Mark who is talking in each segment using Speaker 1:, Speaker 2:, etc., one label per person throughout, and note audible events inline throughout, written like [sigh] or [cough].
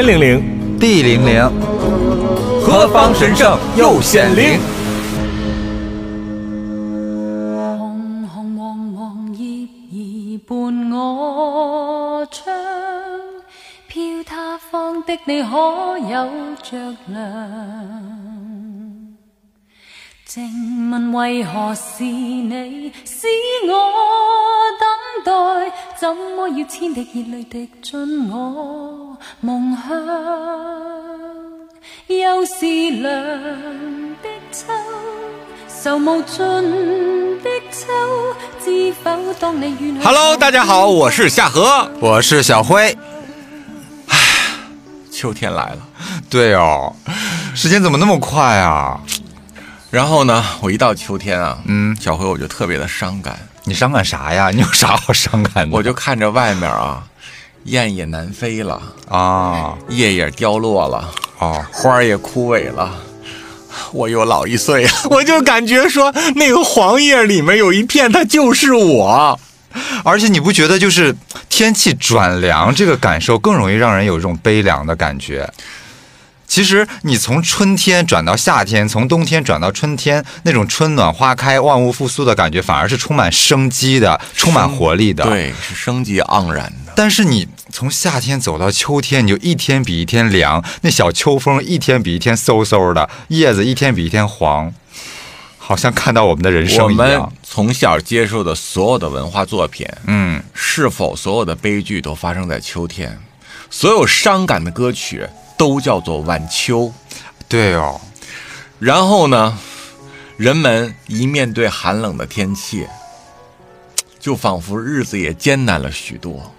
Speaker 1: 天灵灵，
Speaker 2: 地灵灵，
Speaker 1: 何方神圣又显灵？
Speaker 3: 红红黄黄叶儿伴我唱，飘他方的你可有着凉？静问为何是你使我等待？怎么要千滴热泪滴进我梦乡？又是凉的秋，愁无尽的秋，知否当你远去
Speaker 1: Hello，大家好，我是夏荷。
Speaker 2: 我是小辉。
Speaker 1: 秋天来了，
Speaker 2: 对哦，时间怎么那么快啊？
Speaker 1: 然后呢，我一到秋天啊，
Speaker 2: 嗯
Speaker 1: 小辉我就特别的伤感，
Speaker 2: 你伤感啥呀？[laughs] 你有啥好伤感的？
Speaker 1: 我就看着外面啊，雁也南飞了，
Speaker 2: 啊
Speaker 1: 叶也凋落了，
Speaker 2: 啊，
Speaker 1: 花儿也枯萎了。我又老一岁了，[laughs] 我就感觉说那个黄叶里面有一片，它就是我。
Speaker 2: 而且你不觉得就是天气转凉这个感受更容易让人有一种悲凉的感觉？其实你从春天转到夏天，从冬天转到春天，那种春暖花开、万物复苏的感觉，反而是充满生机的、充满活力的。。
Speaker 1: 对，是生机盎然的。
Speaker 2: 但是你从夏天走到秋天，你就一天比一天凉，那小秋风一天比一天嗖嗖的，叶子一天比一天黄，好像看到我们的人生一样。
Speaker 1: 从小接受的所有的文化作品，
Speaker 2: 嗯，
Speaker 1: 是否所有的悲剧都发生在秋天？所有伤感的歌曲都叫做晚秋。
Speaker 2: 对哦，
Speaker 1: 然后呢，人们一面对寒冷的天气，就仿佛日子也艰难了许多。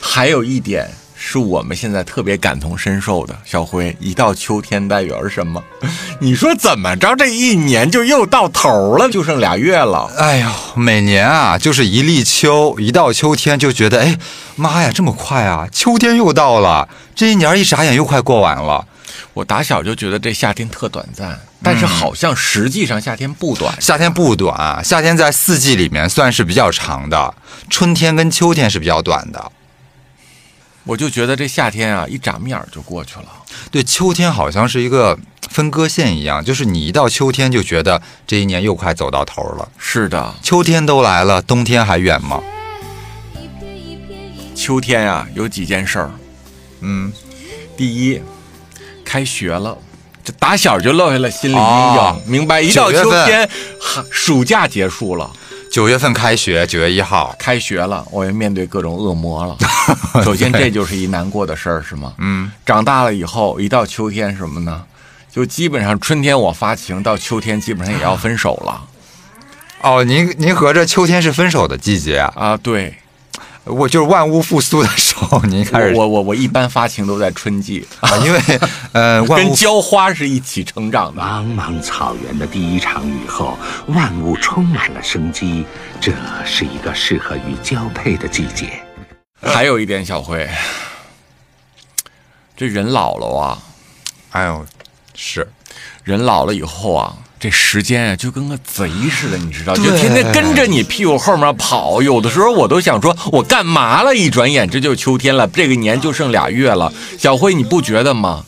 Speaker 1: 还有一点是我们现在特别感同身受的，小辉，一到秋天代表着什么？[laughs] 你说怎么着？这一年就又到头了，就剩俩月了。
Speaker 2: 哎呦，每年啊，就是一立秋，一到秋天就觉得，哎，妈呀，这么快啊，秋天又到了，这一年一眨眼又快过完了。
Speaker 1: 我打小就觉得这夏天特短暂，但是好像实际上夏天不短。
Speaker 2: 夏天不短，夏天在四季里面算是比较长的，春天跟秋天是比较短的。
Speaker 1: 我就觉得这夏天啊，一眨眼儿就过去了。
Speaker 2: 对，秋天好像是一个分割线一样，就是你一到秋天就觉得这一年又快走到头了。
Speaker 1: 是的，
Speaker 2: 秋天都来了，冬天还远吗？
Speaker 1: 秋天啊，有几件事儿。
Speaker 2: 嗯，
Speaker 1: 第一，开学了，这打小就落下了心理阴影，
Speaker 2: 哦
Speaker 1: 明白？一到秋天，哈暑假结束了，
Speaker 2: 九月份开学，九月一号。
Speaker 1: 开学了，我要面对各种恶魔了。[laughs] 首先，这就是一难过的事儿，是吗？
Speaker 2: 嗯，
Speaker 1: 长大了以后，一到秋天什么呢？就基本上春天我发情，到秋天基本上也要分手了
Speaker 2: 哦，您您合着秋天是分手的季节啊？
Speaker 1: 啊！对，
Speaker 2: 我就是万物复苏的时候，您开始
Speaker 1: 我我我我一般发情都在春季，
Speaker 2: 啊，因为呃，[laughs]
Speaker 1: 跟浇花是一起成长的。
Speaker 4: 茫茫草原的第一场雨后，万物充满了生机，这是一个适合于交配的季节。[laughs]
Speaker 1: 还有一点，小辉，这人老了啊，
Speaker 2: 哎呦，是
Speaker 1: 人老了以后啊，这时间啊就跟个贼似的，你知道，就天天跟着你屁股后面跑。有的时候我都想说，我干嘛了？一转眼这就秋天了，这个年就剩俩月了。小辉，你不觉得吗？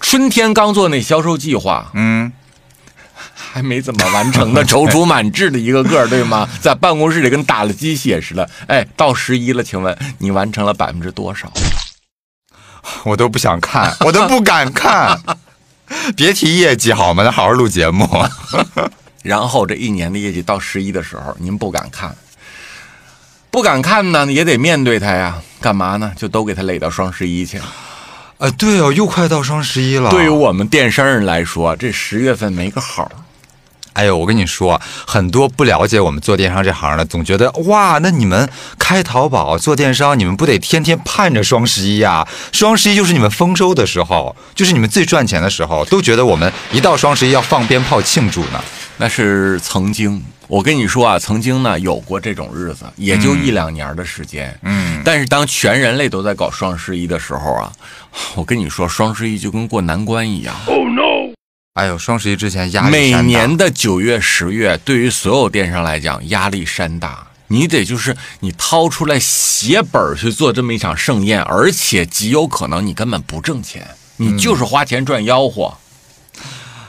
Speaker 1: 春天刚做那销售计划，
Speaker 2: 嗯，
Speaker 1: 还没怎么完成呢，踌躇满志的一个个，对吗？[laughs] 在办公室里跟打了鸡血似的。哎，到十一了，请问你完成了百分之多少？
Speaker 2: 我都不想看，我都不敢看。[laughs] 别提业绩好吗？咱好好录节目。[laughs]
Speaker 1: 然后这一年的业绩到十一的时候，您不敢看，不敢看呢，也得面对它呀。干嘛呢？就都给它累到双十一去。
Speaker 2: 呃，对哦，又快到双十一了。
Speaker 1: 对于我们电商人来说，这十月份没个好。
Speaker 2: 哎呦，我跟你说，很多不了解我们做电商这行的，总觉得哇，那你们开淘宝做电商，你们不得天天盼着双十一呀？双十一就是你们丰收的时候，就是你们最赚钱的时候，都觉得我们一到双十一要放鞭炮庆祝呢。
Speaker 1: 那是曾经，我跟你说啊，曾经呢有过这种日子，也就一两年的时间。
Speaker 2: 嗯，
Speaker 1: 但是当全人类都在搞双十一的时候啊，我跟你说，双十一就跟过难关一样。
Speaker 2: 哎呦，双十一之前压力大
Speaker 1: 年的九月、十月，对于所有电商来讲，压力山大。你得就是你掏出来血本儿去做这么一场盛宴，而且极有可能你根本不挣钱，你就是花钱赚吆喝。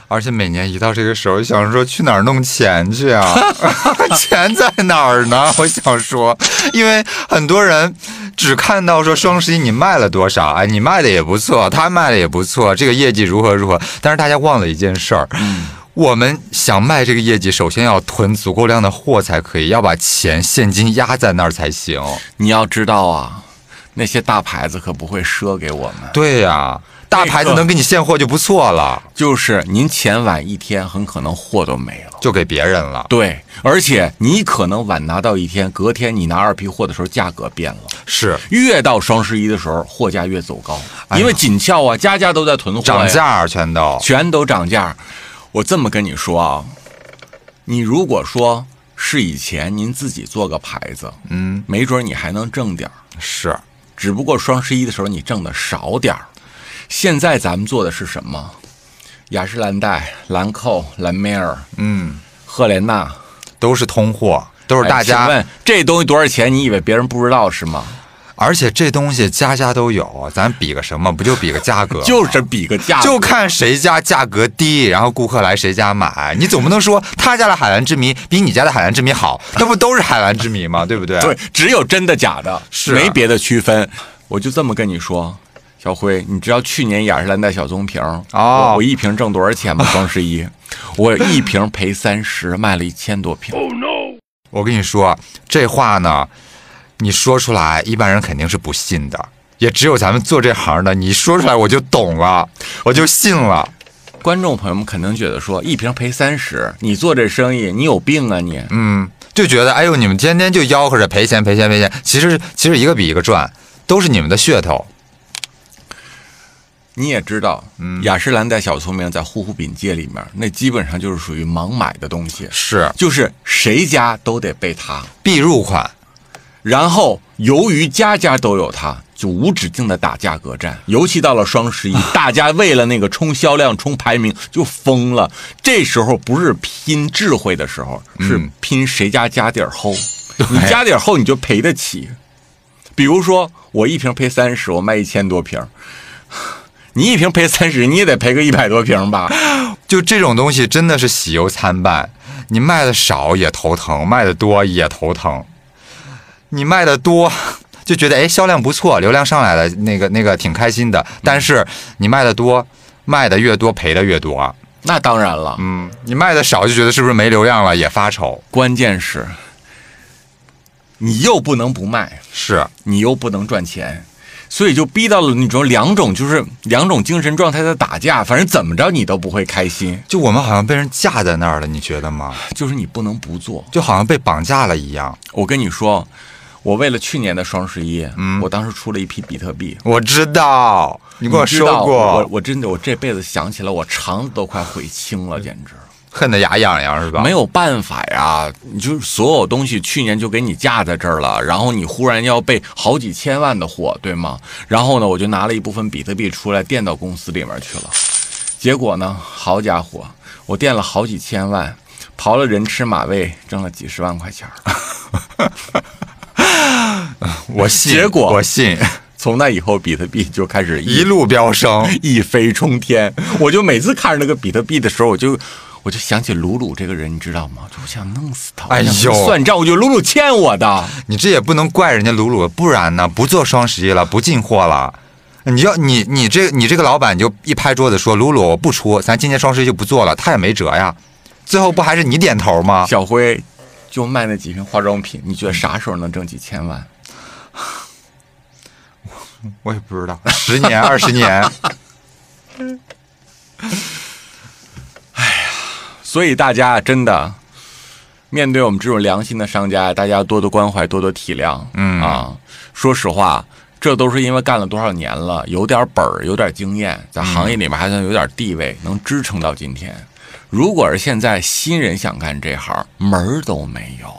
Speaker 2: 而且每年一到这个时候，想说去哪儿弄钱去啊？[laughs] 钱在哪儿呢？我想说，因为很多人只看到说双十一你卖了多少，哎，你卖的也不错，他卖的也不错，这个业绩如何如何。但是大家忘了一件事儿，我们想卖这个业绩，首先要囤足够量的货才可以，要把钱现金压在那儿才行。
Speaker 1: 你要知道啊，那些大牌子可不会赊给我们。
Speaker 2: 对呀、大牌子能给你现货就不错了，
Speaker 1: 就是您前晚一天，很可能货都没了。
Speaker 2: 就给别人了。
Speaker 1: 对，而且你可能晚拿到一天，隔天你拿二批货的时候，价格变了。
Speaker 2: 是
Speaker 1: 越到双十一的时候，货价越走高，
Speaker 2: 哎
Speaker 1: 因为紧俏啊，家家都在囤货，
Speaker 2: 涨价全都
Speaker 1: 全都涨价。我这么跟你说啊，你如果说是以前您自己做个牌子，
Speaker 2: 嗯，
Speaker 1: 没准你还能挣点儿，
Speaker 2: 是
Speaker 1: 只不过双十一的时候你挣的少点儿。现在咱们做的是什么？雅诗兰黛、兰蔻、兰梅尔、
Speaker 2: 嗯，
Speaker 1: 赫莲娜，
Speaker 2: 都是通货，都是大
Speaker 1: 哎
Speaker 2: 家
Speaker 1: 请问这东西多少钱？你以为别人不知道是吗？
Speaker 2: 而且这东西家家都有，咱比个什么？不就比个价格？[laughs]
Speaker 1: 就是比个价格，
Speaker 2: 就看谁家价格低，然后顾客来谁家买。你总不能说 [laughs] 他家的海蓝之谜比你家的海蓝之谜好，那不都是海蓝之谜吗？对不对？
Speaker 1: 对，只有真的假的，
Speaker 2: 是
Speaker 1: 没别的区分。我就这么跟你说，小辉，你知道去年雅诗兰黛小棕瓶
Speaker 2: 哦
Speaker 1: 我我一瓶挣多少钱吗？双十一，[laughs] 我一瓶赔三十，卖了一千多瓶。
Speaker 2: 哦，no 我跟你说这话呢，你说出来，一般人肯定是不信的。也只有咱们做这行的，你说出来我就懂了，我就信了。
Speaker 1: 观众朋友们肯定觉得说，一瓶赔三十，你做这生意你有病啊你！
Speaker 2: 嗯，就觉得哎呦，你们天天就吆喝着赔钱赔钱赔钱，其实其实一个比一个赚，都是你们的噱头。
Speaker 1: 你也知道，雅诗兰黛小聪明在护肤品界里面，那基本上就是属于盲买的东西，
Speaker 2: 是
Speaker 1: 就是谁家都得备它。
Speaker 2: 必入款，
Speaker 1: 然后由于家家都有它，就无止境的打价格战。尤其到了双十一，[laughs] 大家为了那个冲销量、冲排名就疯了。这时候不是拼智慧的时候，是拼谁家家底儿厚。你家底儿厚，你就赔得起。比如说，我一瓶赔三十，我卖一千多瓶。你一瓶赔三十，你也得赔个一百多瓶吧？[laughs]
Speaker 2: 就这种东西真的是喜忧参半。你卖的少也头疼，卖的多也头疼。你卖的多，[laughs] 就觉得哎销量不错，流量上来了，那个那个挺开心的。但是你卖的多，卖的越多赔的越多。
Speaker 1: 那当然了，
Speaker 2: 嗯，你卖的少就觉得是不是没流量了，也发愁。
Speaker 1: 关键是，你又不能不卖，
Speaker 2: 是，
Speaker 1: 你又不能赚钱，所以就逼到了那种两种就是两种精神状态在打架，反正怎么着你都不会开心，
Speaker 2: 就我们好像被人架在那儿了，你觉得吗？
Speaker 1: 就是你不能不做。
Speaker 2: 就好像被绑架了一样。
Speaker 1: 我跟你说，我为了去年的双十一，嗯，我当时出了一批比特币。
Speaker 2: 我知道，你跟我说过，
Speaker 1: 我我真的我这辈子想起来，我肠子都快悔青了，简直
Speaker 2: 恨得牙痒痒是吧？
Speaker 1: 没有办法呀！你就是所有东西去年就给你架在这儿了，然后你忽然要备好几千万的货，对吗？然后呢，我就拿了一部分比特币出来垫到公司里面去了。结果呢，好家伙，我垫了好几千万，刨了人吃马喂，挣了几十万块钱儿。[laughs]
Speaker 2: 我信，[laughs]
Speaker 1: 结果
Speaker 2: 我信，
Speaker 1: 从那以后，比特币就开始
Speaker 2: 一路飙升。[laughs]
Speaker 1: 一飞冲天。我就每次看着那个比特币的时候，我就我就想起鲁鲁这个人，你知道吗？就我想弄死他。
Speaker 2: 哎呦
Speaker 1: 算账，我觉得鲁鲁欠我的。
Speaker 2: 你这也不能怪人家鲁鲁，不然呢，不做双十一了，不进货了。你要你你这你这个老板就一拍桌子说鲁鲁我不出，咱今年双十一就不做了，他也没辙呀。最后不还是你点头吗？
Speaker 1: 小辉就卖那几瓶化妆品，你觉得啥时候能挣几千万？
Speaker 2: 我也不知道，十年二十年，[laughs]
Speaker 1: 所以大家真的面对我们这种良心的商家，大家多多关怀，多多体谅。
Speaker 2: 嗯
Speaker 1: 啊，说实话，这都是因为干了多少年了，有点本儿，有点经验，在行业里面还算有点地位，能支撑到今天。如果是现在新人想干这行，门儿都没有。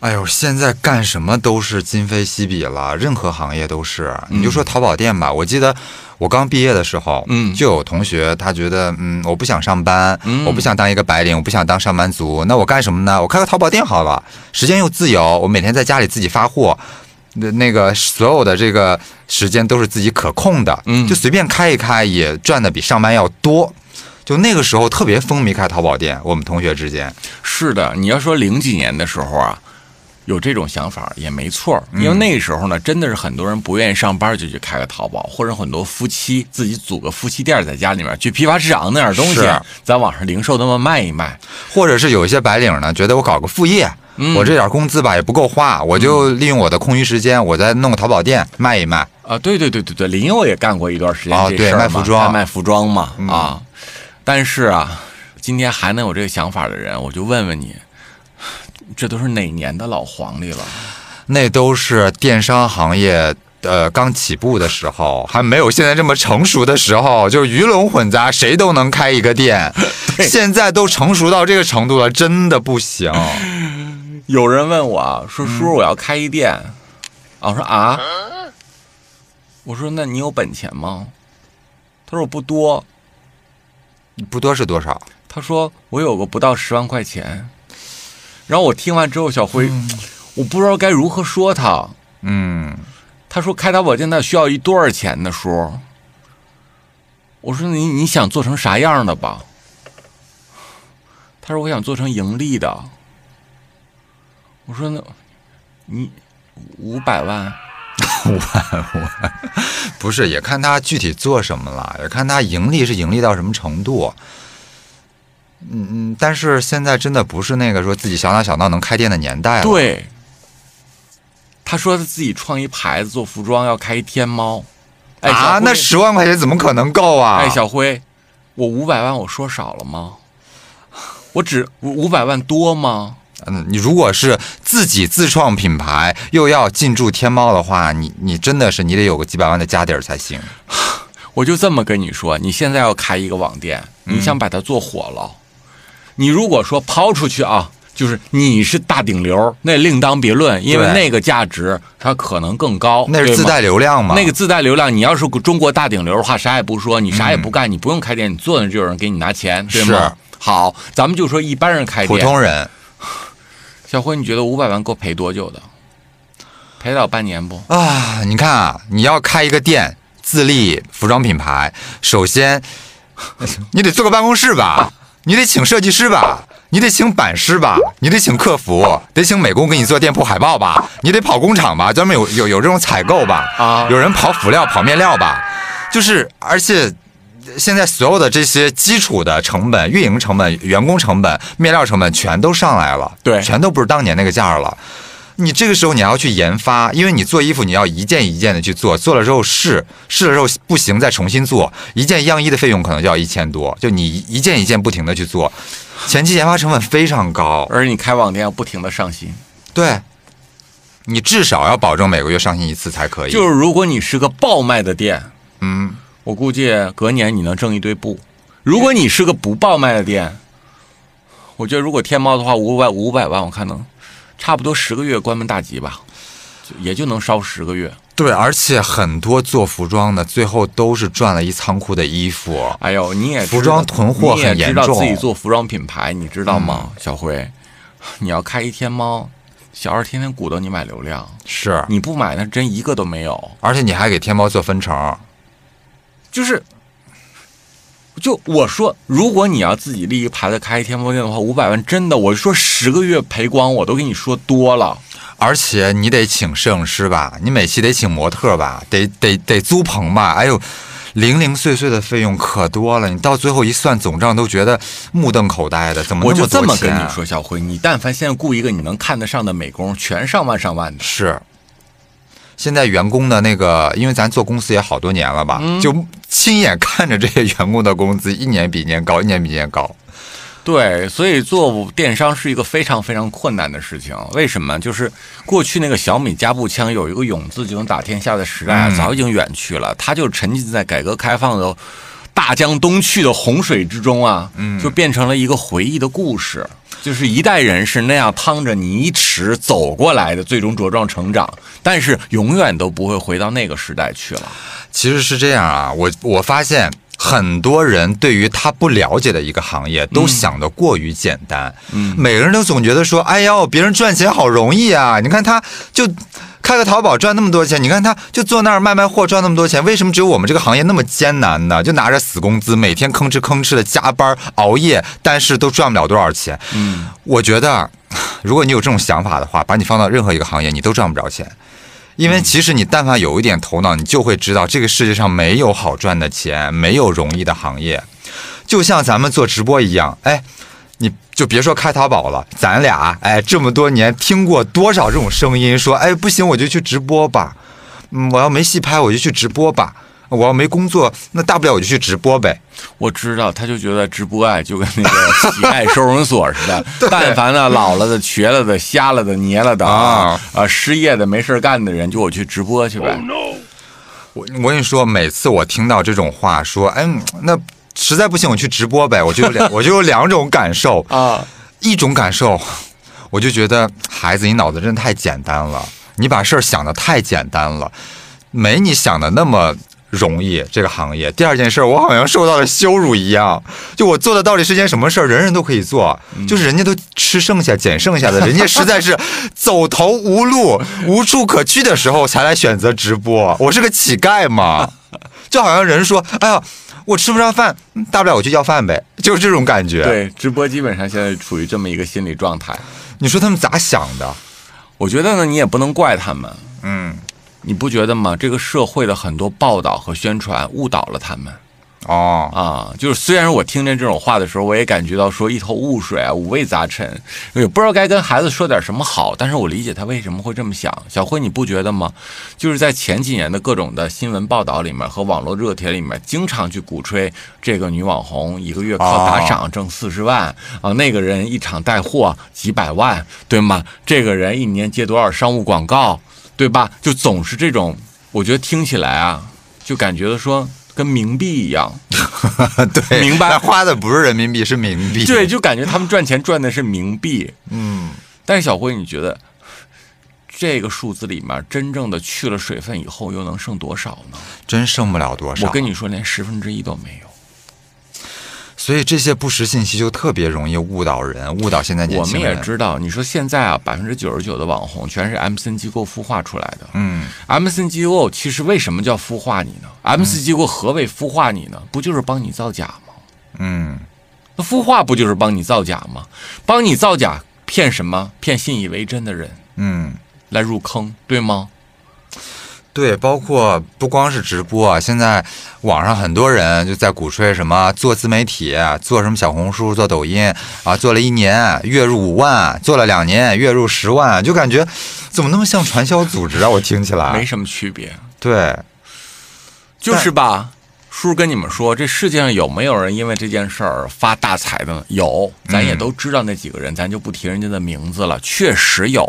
Speaker 2: 哎呦，现在干什么都是今非昔比了，任何行业都是。你就说淘宝店吧，我记得我刚毕业的时候，
Speaker 1: 嗯
Speaker 2: 就有同学他觉得，嗯，我不想上班，
Speaker 1: 嗯
Speaker 2: 我不想当一个白领，我不想当上班族，那我干什么呢？我开个淘宝店好了，时间又自由，我每天在家里自己发货。那那个所有的这个时间都是自己可控的，
Speaker 1: 嗯
Speaker 2: 就随便开一开，也赚的比上班要多。就那个时候特别风靡开淘宝店，我们同学之间，
Speaker 1: 是的，你要说零几年的时候啊，有这种想法也没错，因为那个时候呢，真的是很多人不愿意上班就去开个淘宝，或者很多夫妻自己组个夫妻店，在家里面去批发市场弄点东西，在网上零售那么卖一卖。
Speaker 2: 或者是有一些白领呢，觉得我搞个副业，
Speaker 1: 嗯
Speaker 2: 我这点工资吧也不够花，我就利用我的空余时间，我再弄个淘宝店卖一卖。
Speaker 1: 啊，对对对对对，林佑也干过一段时间
Speaker 2: 哦对卖服装
Speaker 1: 卖服装嘛、啊。但是啊，今天还能有这个想法的人，我就问问你，这都是哪年的老黄历了？
Speaker 2: 那都是电商行业呃刚起步的时候，还没有现在这么成熟的时候，就鱼龙混杂，谁都能开一个店。[laughs] 现在都成熟到这个程度了，真的不行。[laughs]
Speaker 1: 有人问我啊，说叔叔，我要开一店。啊，我说啊，我说那你有本钱吗？他说我不多。
Speaker 2: 不多是多少？
Speaker 1: 他说我有个不到十万块钱。然后我听完之后，小辉，我不知道该如何说他。
Speaker 2: 嗯，
Speaker 1: 他说开淘宝店那需要一多少钱的？叔，我说你你想做成啥样的吧？他说我想做成盈利的。我说那，你五百万，[laughs] [laughs]
Speaker 2: 不是，也看他具体做什么了，也看他盈利是盈利到什么程度。嗯嗯，但是现在真的不是那个说自己小打小闹能开店的年代了。，
Speaker 1: 对。他说他自己创一牌子做服装，要开一天猫。
Speaker 2: 啊，那十万块钱怎么可能够啊？
Speaker 1: 哎，小辉，我五百万我说少了吗？我只五百万多吗？
Speaker 2: 嗯，你如果是自己自创品牌，又要进驻天猫的话，你你真的是你得有个几百万的家底儿才行。[laughs]
Speaker 1: 我就这么跟你说，你现在要开一个网店，你想把它做火了，你如果说抛出去啊，就是你是大顶流，那另当别论，因为那个价值它可能更高，
Speaker 2: 那是自带流量嘛？
Speaker 1: 那个自带流量，你要是中国大顶流的话，啥也不说，你啥也不干，你不用开店，你坐那就有人给你拿钱，对吗？好，咱们就说一般人开店普，
Speaker 2: 通人 [sighs]
Speaker 1: 小辉，你觉得五百万够赔多久的？赔到半年不？
Speaker 2: 啊，你看啊，你要开一个店，自立服装品牌，首先你得做个办公室吧，你得请设计师吧。你得请版师吧，你得请客服，得请美工给你做店铺海报吧，你得跑工厂吧，专门有有有这种采购吧，
Speaker 1: 啊
Speaker 2: 有人跑辅料、跑面料吧，就是而且现在所有的这些基础的成本、运营成本、员工成本、面料成本全都上来了，
Speaker 1: 对
Speaker 2: 全都不是当年那个价了。你这个时候你还要去研发，因为你做衣服你要一件一件的去做，做了之后试，试了之后不行再重新做，一件样衣的费用可能就要一千多，就你一件一件不停的去做，前期研发成本非常高，
Speaker 1: 而且你开网店要不停的上新，
Speaker 2: 对，你至少要保证每个月上新一次才可以。
Speaker 1: 就是如果你是个爆卖的店，
Speaker 2: 嗯，
Speaker 1: 我估计隔年你能挣一堆布。如果你是个不爆卖的店，我觉得如果天猫的话，五百五百万，我看能差不多十个月关门大吉吧，也就能烧十个月。
Speaker 2: 对，而且很多做服装的最后都是赚了一仓库的衣服。
Speaker 1: 哎呦，你也
Speaker 2: 服装囤货很严重嗯
Speaker 1: 知道自己做服装品牌，你知道吗，小辉？[laughs] 你要开一天猫，小二天天鼓捣你买流量，
Speaker 2: 是，
Speaker 1: 你不买那真一个都没有。
Speaker 2: 而且你还给天猫做分成。
Speaker 1: 就是，就我说，如果你要自己立一牌子开一天猫店的话，五百万真的，我说十个月赔光，我都跟你说多了。
Speaker 2: 而且你得请摄影师吧，你每期得请模特吧，得得得租棚吧，哎呦，零零碎碎的费用可多了。你到最后一算总账，都觉得目瞪口呆的，怎么
Speaker 1: 我就这
Speaker 2: 么
Speaker 1: 跟你说，小辉，你但凡现在雇一个你能看得上的美工，全上万上万的。
Speaker 2: 是。现在员工的那个，因为咱做公司也好多年了吧，就亲眼看着这些员工的工资一年比一年高，一年比一年高。
Speaker 1: 对，所以做电商是一个非常非常困难的事情。为什么？就是过去那个小米加步枪有一个“勇”字就能打天下的时代早已经远去了。它就沉浸在改革开放的大江东去的洪水之中啊，
Speaker 2: 嗯
Speaker 1: 就变成了一个回忆的故事。就是一代人是那样趟着泥池走过来的，最终茁壮成长，但是永远都不会回到那个时代去了。
Speaker 2: 其实是这样啊，我我发现很多人对于他不了解的一个行业，都想得过于简单。嗯，每个人都总觉得说，哎呦，别人赚钱好容易啊！你看他就开个淘宝赚那么多钱，你看他就坐那儿卖卖货赚那么多钱，为什么只有我们这个行业那么艰难呢？就拿着死工资，每天吭哧吭哧的加班熬夜，但是都赚不了多少钱。嗯，我觉得，如果你有这种想法的话，把你放到任何一个行业，你都赚不着钱。因为其实你但凡有一点头脑，你就会知道这个世界上没有好赚的钱，没有容易的行业。就像咱们做直播一样，哎，你就别说开淘宝了，咱俩哎这么多年听过多少这种声音，说哎不行我就去直播吧，嗯我要没戏拍我就去直播吧，我要没工作那大不了我就去直播呗。
Speaker 1: 我知道，他就觉得直播啊，就跟那个乞丐收容所似的。[laughs] 但凡呢老了的、瘸了的、瞎了的、捏了的啊啊失业的、没事儿干的人，就我去直播去呗。
Speaker 2: 我我跟你说，每次我听到这种话，说哎那实在不行我去直播呗，我就有两 [laughs] 我就有两种感受 [laughs]
Speaker 1: 啊。
Speaker 2: 一种感受，我就觉得孩子，你脑子真的太简单了，你把事儿想的太简单了，没你想的那么容易。这个行业，第二件事儿，我好像受到了羞辱一样。就我做的到底是件什么事儿？人人都可以做，就是人家都吃剩下、捡剩下的，[laughs] 人家实在是走投无路、无处可去的时候才来选择直播。我是个乞丐嘛，[laughs] 就好像人说，哎呀。我吃不上饭，大不了我去要饭呗，[laughs] 就是这种感觉。
Speaker 1: 对，直播基本上现在处于这么一个心理状态。
Speaker 2: 你说他们咋想的？
Speaker 1: 我觉得呢，你也不能怪他们。
Speaker 2: 嗯，
Speaker 1: 你不觉得吗？这个社会的很多报道和宣传误导了他们。
Speaker 2: 哦
Speaker 1: 啊，就是虽然我听见这种话的时候，我也感觉到说一头雾水啊，五味杂陈，也不知道该跟孩子说点什么好。但是我理解他为什么会这么想。小辉，你不觉得吗？就是在前几年的各种的新闻报道里面和网络热帖里面，经常去鼓吹这个女网红一个月靠打赏挣四十万、啊，那个人一场带货几百万，对吗？这个人一年接多少商务广告，对吧？就总是这种，我觉得听起来啊，就感觉说。跟冥币一样，[laughs]
Speaker 2: 对，
Speaker 1: 明白？
Speaker 2: 花的不是人民币，是冥币。
Speaker 1: 对，就感觉他们赚钱赚的是冥币。
Speaker 2: 嗯，
Speaker 1: 但是小辉，你觉得这个数字里面真正的去了水分以后，又能剩多少呢？
Speaker 2: 真剩不了多少。
Speaker 1: 我跟你说，连十分之一都没有。
Speaker 2: 所以这些不实信息就特别容易误导人，误导现在年轻
Speaker 1: 人。我们也知道，你说现在啊，百分之九十九的网红全是 MCN 机构孵化出来的。
Speaker 2: 嗯
Speaker 1: ，MCN 机构其实为什么叫孵化你呢？MCN 机构何为孵化你呢？不就是帮你造假吗？
Speaker 2: 嗯，
Speaker 1: 那孵化不就是帮你造假吗？帮你造假，骗什么？骗信以为真的人。
Speaker 2: 嗯，
Speaker 1: 来入坑，对吗？
Speaker 2: 对，包括不光是直播啊，现在网上很多人就在鼓吹什么做自媒体，做什么小红书、做抖音啊，做了一年月入五万，做了两年月入十万，就感觉怎么那么像传销组织啊？我听起来
Speaker 1: 没什么区别。
Speaker 2: 对，
Speaker 1: 就是吧。叔跟你们说，这世界上有没有人因为这件事儿发大财的呢？有，咱也都知道那几个人，咱就不提人家的名字了。确实有，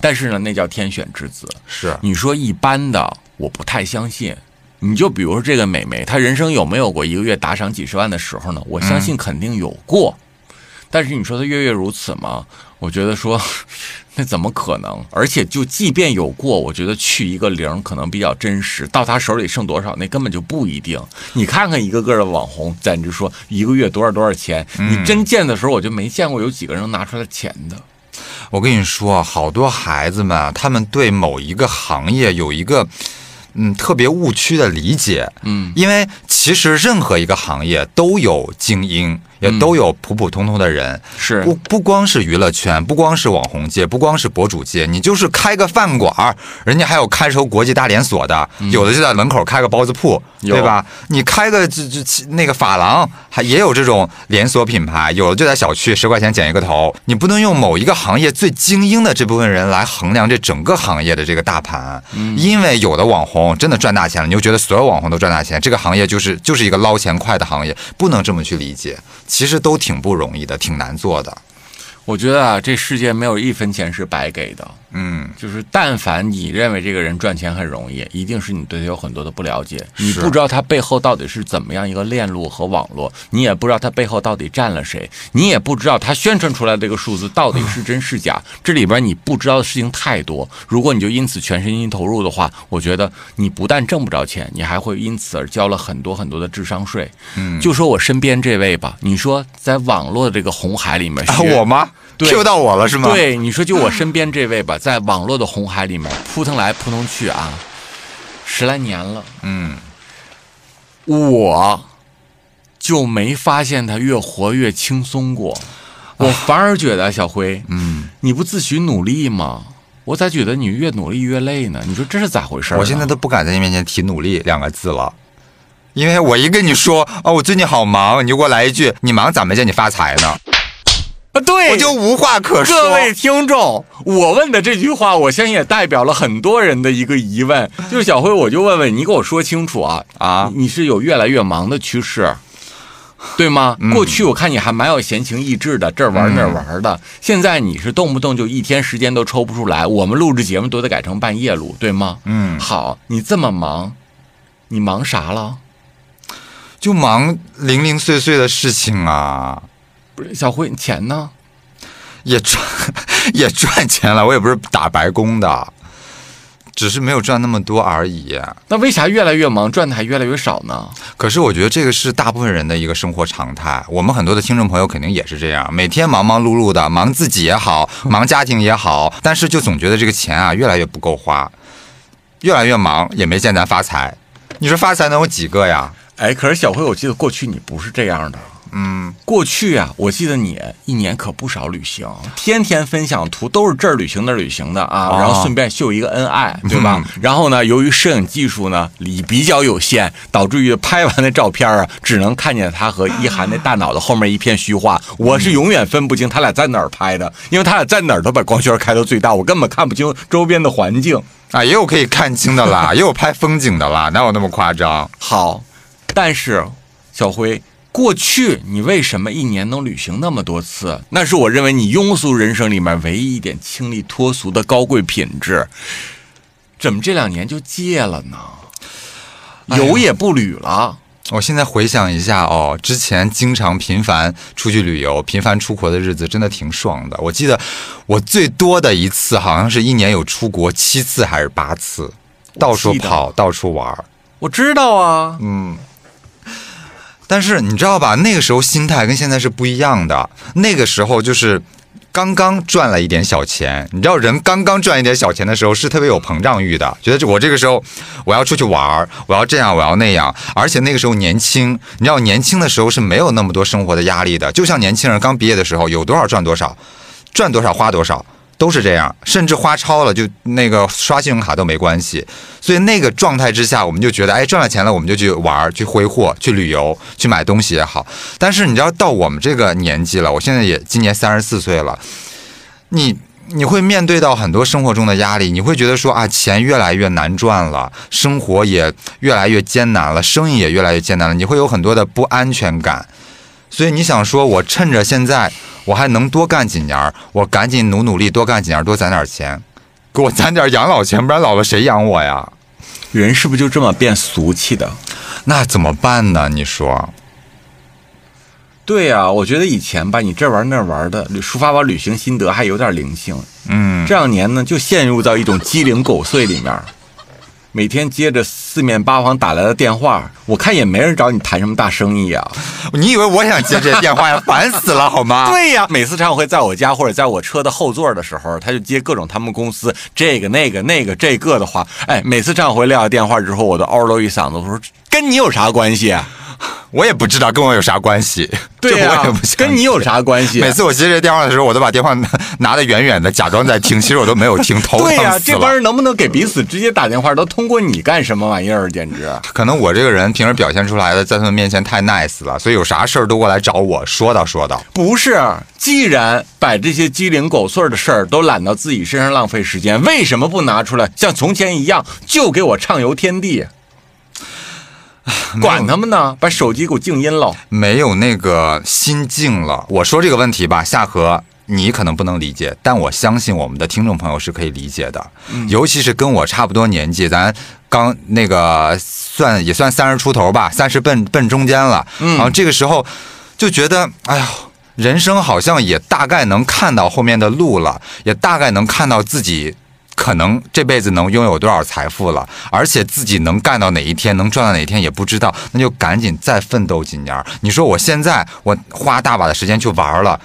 Speaker 1: 但是呢，那叫天选之子。
Speaker 2: 是
Speaker 1: 你说一般的，我不太相信。你就比如说这个美眉，她人生有没有过一个月打赏几十万的时候呢？我相信肯定有过。但是你说她月月如此吗？我觉得说。[laughs] 那怎么可能？而且就即便有过，我觉得去一个零可能比较真实。到他手里剩多少，那根本就不一定。你看看一个个的网红，咱就说一个月多少多少钱，你真见的时候，我就没见过有几个人能拿出来钱的。
Speaker 2: 我跟你说，好多孩子们，他们对某一个行业有一个嗯特别误区的理解。
Speaker 1: 嗯，
Speaker 2: 因为其实任何一个行业都有精英。也都有普普通通的人，
Speaker 1: 是
Speaker 2: 不不光是娱乐圈，不光是网红界，不光是博主界，你就是开个饭馆，人家还有开成国际大连锁的，有的就在门口开个包子铺，对吧？你开个这这那个发廊，还也有这种连锁品牌，有的就在小区十块钱剪一个头。你不能用某一个行业最精英的这部分人来衡量这整个行业的这个大盘，因为有的网红真的赚大钱了，你就觉得所有网红都赚大钱，这个行业就是就是一个捞钱快的行业，不能这么去理解。其实都挺不容易的，挺难做的。
Speaker 1: 我觉得啊，这世界没有一分钱是白给的。
Speaker 2: 嗯，
Speaker 1: 就是但凡你认为这个人赚钱很容易，一定是你对他有很多的不了解，你不知道他背后到底是怎么样一个链路和网络，你也不知道他背后到底站了谁，你也不知道他宣传出来这个数字到底是真是假，这里边你不知道的事情太多。如果你就因此全身心投入的话，我觉得你不但挣不着钱，你还会因此而交了很多很多的智商税。嗯，就说我身边这位吧，你说在网络的这个红海里面
Speaker 2: 啊，我吗
Speaker 1: 对
Speaker 2: ？Q 到我了是吗？，
Speaker 1: 对，你说就我身边这位吧，在网络的红海里面扑腾来扑腾去啊，十来年了，
Speaker 2: 嗯，
Speaker 1: 我就没发现他越活越轻松过，我反而觉得小辉，
Speaker 2: 嗯，
Speaker 1: 你不自诩努力吗？我咋觉得你越努力越累呢？你说这是咋回事？
Speaker 2: 我现在都不敢在你面前提“努力”两个字了。因为我一跟你说啊，我最近好忙，你就给我来一句“你忙咋没见你发财呢
Speaker 1: 啊，”，对，
Speaker 2: 我就无话可说。
Speaker 1: 各位听众，我问的这句话，我相信也代表了很多人的一个疑问，就是小辉，我就问问你，给我说清楚啊
Speaker 2: 啊
Speaker 1: 你你是有越来越忙的趋势，对吗？
Speaker 2: 嗯
Speaker 1: 过去我看你还蛮有闲情逸致的，这儿玩那儿玩的，现在你是动不动就一天时间都抽不出来，我们录制节目都得改成半夜录，对吗？
Speaker 2: 嗯，
Speaker 1: 好，你这么忙，你忙啥了？
Speaker 2: 就忙零零碎碎的事情啊，
Speaker 1: 不是小辉，你钱呢？
Speaker 2: 也赚 [laughs] 也赚钱了，我也不是打白工的，只是没有赚那么多而已。
Speaker 1: 那为啥越来越忙，赚的还越来越少呢？
Speaker 2: 可是我觉得这个是大部分人的一个生活常态，我们很多的听众朋友肯定也是这样，每天忙忙碌碌的，忙自己也好，[laughs] 忙家庭也好，但是就总觉得这个钱啊越来越不够花，越来越忙也没见咱发财。你说发财能有几个呀？
Speaker 1: 哎，可是小辉，我记得过去你不是这样的。
Speaker 2: 嗯，
Speaker 1: 过去啊，我记得你一年可不少旅行，天天分享图，都是这儿旅行那儿旅行的啊，
Speaker 2: 哦
Speaker 1: 然后顺便秀一个恩爱，对吧？然后呢，由于摄影技术呢里比较有限，导致于拍完的照片啊，只能看见他和一涵那大脑的后面一片虚化，我是永远分不清他俩在哪儿拍的，[laughs] 因为他俩在哪儿都把光圈开到最大，我根本看不清周边的环境。[laughs]
Speaker 2: 啊，也有可以看清的啦，也有拍风景的啦，哪有那么夸张？
Speaker 1: 好，但是小辉，过去你为什么一年能旅行那么多次？那是我认为你庸俗人生里面唯一一点清丽脱俗的高贵品质。怎么这两年就戒了呢？
Speaker 2: 哎呀
Speaker 1: 游也不旅了。
Speaker 2: 我现在回想一下哦，之前经常频繁出去旅游、频繁出国的日子，真的挺爽的。我记得我最多的一次，好像是一年有出国七次还是八次，到处跑，到处玩儿。
Speaker 1: 我知道啊，
Speaker 2: 嗯，但是你知道吧？那个时候心态跟现在是不一样的。那个时候就是刚刚赚了一点小钱，你知道，人刚刚赚一点小钱的时候是特别有膨胀欲的，觉得我这个时候我要出去玩儿，我要这样，我要那样。而且那个时候年轻，你知道，年轻的时候是没有那么多生活的压力的。就像年轻人刚毕业的时候，有多少赚多少，赚多少花多少。都是这样，甚至花超了就那个刷信用卡都没关系。所以那个状态之下，我们就觉得，哎，赚了钱了，我们就去玩、去挥霍、去旅游、去买东西也好。但是你知道，到我们这个年纪了，我现在也今年三十四岁了，你你会面对到很多生活中的压力，你会觉得说啊，钱越来越难赚了，生活也越来越艰难了，生意也越来越艰难了，你会有很多的不安全感。所以你想说，我趁着现在我还能多干几年，我赶紧努努力多干几年，多攒点钱，给我攒点养老钱，不然老了谁养我呀？
Speaker 1: 人是不是就这么变俗气的？
Speaker 2: 那怎么办呢？你说，
Speaker 1: 对呀、我觉得以前吧，你这玩那玩的，抒发完旅行心得还有点灵性。
Speaker 2: 嗯，
Speaker 1: 这两年呢，就陷入到一种鸡零狗碎里面，每天接着四面八方打来的电话，我看也没人找你谈什么大生意啊。
Speaker 2: 你以为我想接这些电话呀？烦死了，好吗？[laughs]
Speaker 1: 对呀，每次常委会在我家或者在我车的后座的时候，他就接各种他们公司这个那个那个这个的话，哎，每次张会撂下电话之后，我都嗷喽一嗓子，我说跟你有啥关系啊？
Speaker 2: 我也不知道跟我有啥关系，[laughs]
Speaker 1: 对
Speaker 2: 啊、我也不想
Speaker 1: 跟你有啥关系？
Speaker 2: 每次我接这电话的时候，我都把电话拿拿得远远的，假装在听，其实我都没有听，头疼
Speaker 1: 对呀。这帮人能不能给彼此直接打电话？都通过你干什么玩意儿？简直！
Speaker 2: 可能我这个人平时表现出来的，在他们面前太 nice 了，所以有啥事儿都过来找我说道说道。
Speaker 1: 不是，既然把这些鸡零狗碎的事儿都揽到自己身上浪费时间，为什么不拿出来像从前一样，就给我畅游天地？管他们呢，把手机给我静音了。
Speaker 2: 没有那个心境了。我说这个问题吧，夏荷你可能不能理解，但我相信我们的听众朋友是可以理解的，尤其是跟我差不多年纪，咱刚那个算也算三十出头吧，三十奔奔中间了，然后这个时候就觉得，哎呀。人生好像也大概能看到后面的路了，也大概能看到自己可能这辈子能拥有多少财富了，而且自己能干到哪一天，能赚到哪一天也不知道，那就赶紧再奋斗几年。你说我现在我花大把的时间去玩了，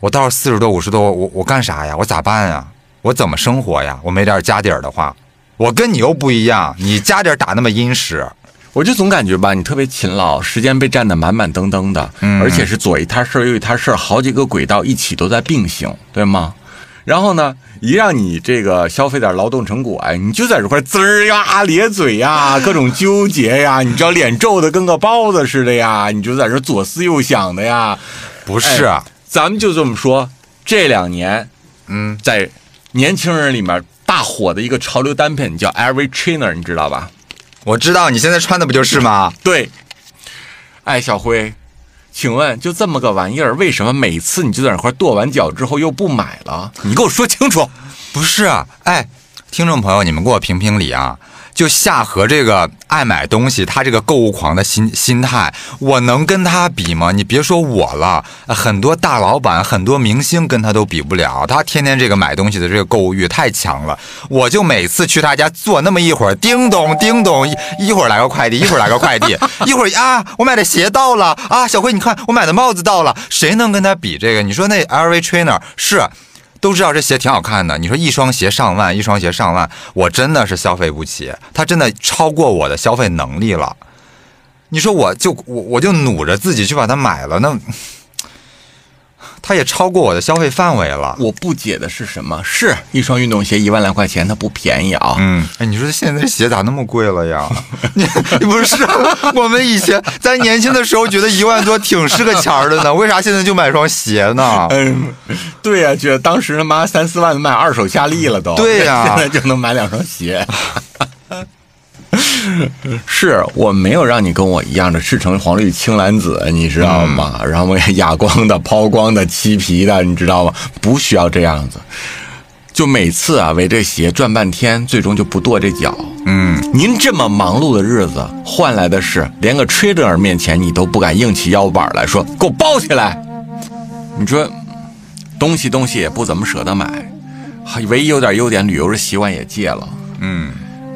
Speaker 2: 我到四十多五十多，我我干啥呀？我咋办呀？我怎么生活呀？我没点家底儿的话，我跟你又不一样，你家底儿打那么殷实。
Speaker 1: 我就总感觉吧，你特别勤劳，时间被占得满满登登的，
Speaker 2: 嗯
Speaker 1: 而且是左一摊事儿右一摊事儿，好几个轨道一起都在并行，对吗？然后呢，一让你这个消费点劳动成果，哎，你就在这块滋儿呀、咧嘴呀、各种纠结呀，你知道脸皱的跟个包子似的呀，你就在这左思右想的呀。
Speaker 2: 不是啊，
Speaker 1: 咱们就这么说，这两年
Speaker 2: 嗯，
Speaker 1: 在年轻人里面大火的一个潮流单品叫 Every Trainer，你知道吧？
Speaker 2: 我知道你现在穿的不就是吗？
Speaker 1: 对，哎，小辉，请问就这么个玩意儿，为什么每次你就在那块跺完脚之后又不买了？你给我说清楚。
Speaker 2: 不是啊，哎，听众朋友，你们给我评评理啊！就夏荷这个爱买东西，他这个购物狂的心心态，我能跟他比吗？你别说我了，很多大老板、很多明星跟他都比不了。他天天这个买东西的这个购物欲太强了，我就每次去他家坐那么一会儿，叮咚叮咚，一一会儿来个快递，一会儿来个快递，[laughs] 一会儿啊，我买的鞋到了啊，小辉你看我买的帽子到了，谁能跟他比这个？你说那 LV Trainer 是。都知道这鞋挺好看的，你说一双鞋上万，一双鞋上万，我真的是消费不起，它真的超过我的消费能力了。你说我就我我就努着自己去把它买了，那它也超过我的消费范围了。
Speaker 1: 我不解的是什么？是一双运动鞋一万来块钱，它不便宜啊。
Speaker 2: 嗯，哎，你说现在这鞋咋那么贵了呀？[laughs] 你不是我们以前咱年轻的时候觉得一万多挺是个钱儿的呢，为啥现在就买双鞋呢？
Speaker 1: 嗯，对呀、觉得当时他妈三四万买二手夏利了都。
Speaker 2: 对呀 [laughs]
Speaker 1: 现在就能买两双鞋。[laughs] [laughs] 是我没有让你跟我一样的赤橙黄绿青蓝紫，你知道吗？然后哑光的、抛光的、漆皮的，你知道吗？不需要这样子。就每次啊围这鞋转半天，最终就不跺这脚。
Speaker 2: 嗯，
Speaker 1: 您这么忙碌的日子，换来的是连个 trader 面前你都不敢硬起腰板来说给我包起来。你说东西东西也不怎么舍得买，还唯一有点优点，旅游的习惯也戒了。
Speaker 2: 嗯，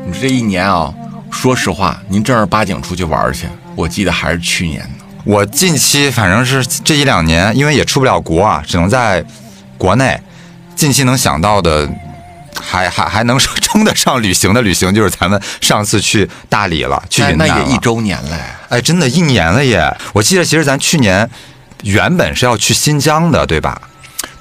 Speaker 1: 你说这一年啊，说实话，您正儿八经出去玩去，我记得还是去年呢。
Speaker 2: 我近期反正是这一两年，因为也出不了国啊，只能在国内。近期能想到的，还还还能说称得上旅行的旅行，就是咱们上次去大理了，去
Speaker 1: 哎
Speaker 2: 云南了。
Speaker 1: 那也一周年嘞。
Speaker 2: 哎，真的，一年了耶！我记得其实咱去年原本是要去新疆的，对吧？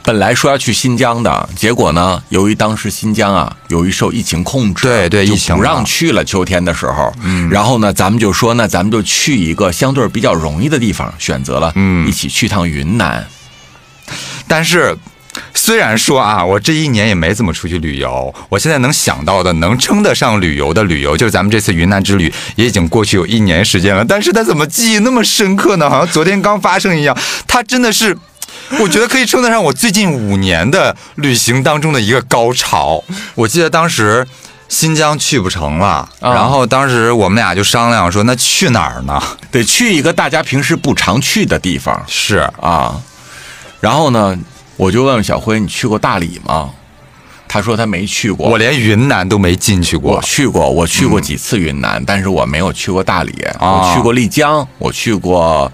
Speaker 1: 本来说要去新疆的，结果呢，由于当时新疆啊由于受疫情控制，
Speaker 2: 对对疫情
Speaker 1: 不让去了。秋天的时候，嗯，然后呢，咱们就说那，咱们就去一个相对比较容易的地方，选择了，
Speaker 2: 嗯
Speaker 1: 一起去趟云南。
Speaker 2: 但是。虽然说啊，我这一年也没怎么出去旅游，我现在能想到的能称得上旅游的旅游，就是咱们这次云南之旅，也已经过去有一年时间了。但是它怎么记忆那么深刻呢？好像昨天刚发生一样。它真的是，我觉得可以称得上我最近五年的旅行当中的一个高潮。我记得当时新疆去不成了，
Speaker 1: 啊
Speaker 2: 然后当时我们俩就商量说，那去哪儿呢？[laughs]
Speaker 1: 得去一个大家平时不常去的地方
Speaker 2: 是
Speaker 1: 啊。然后呢，我就问问小辉，你去过大理吗？他说他没去过。
Speaker 2: 我连云南都没进去过我。
Speaker 1: 去过，我去过几次云南，但是我没有去过大理。
Speaker 2: 哦
Speaker 1: 我去过丽江，我去过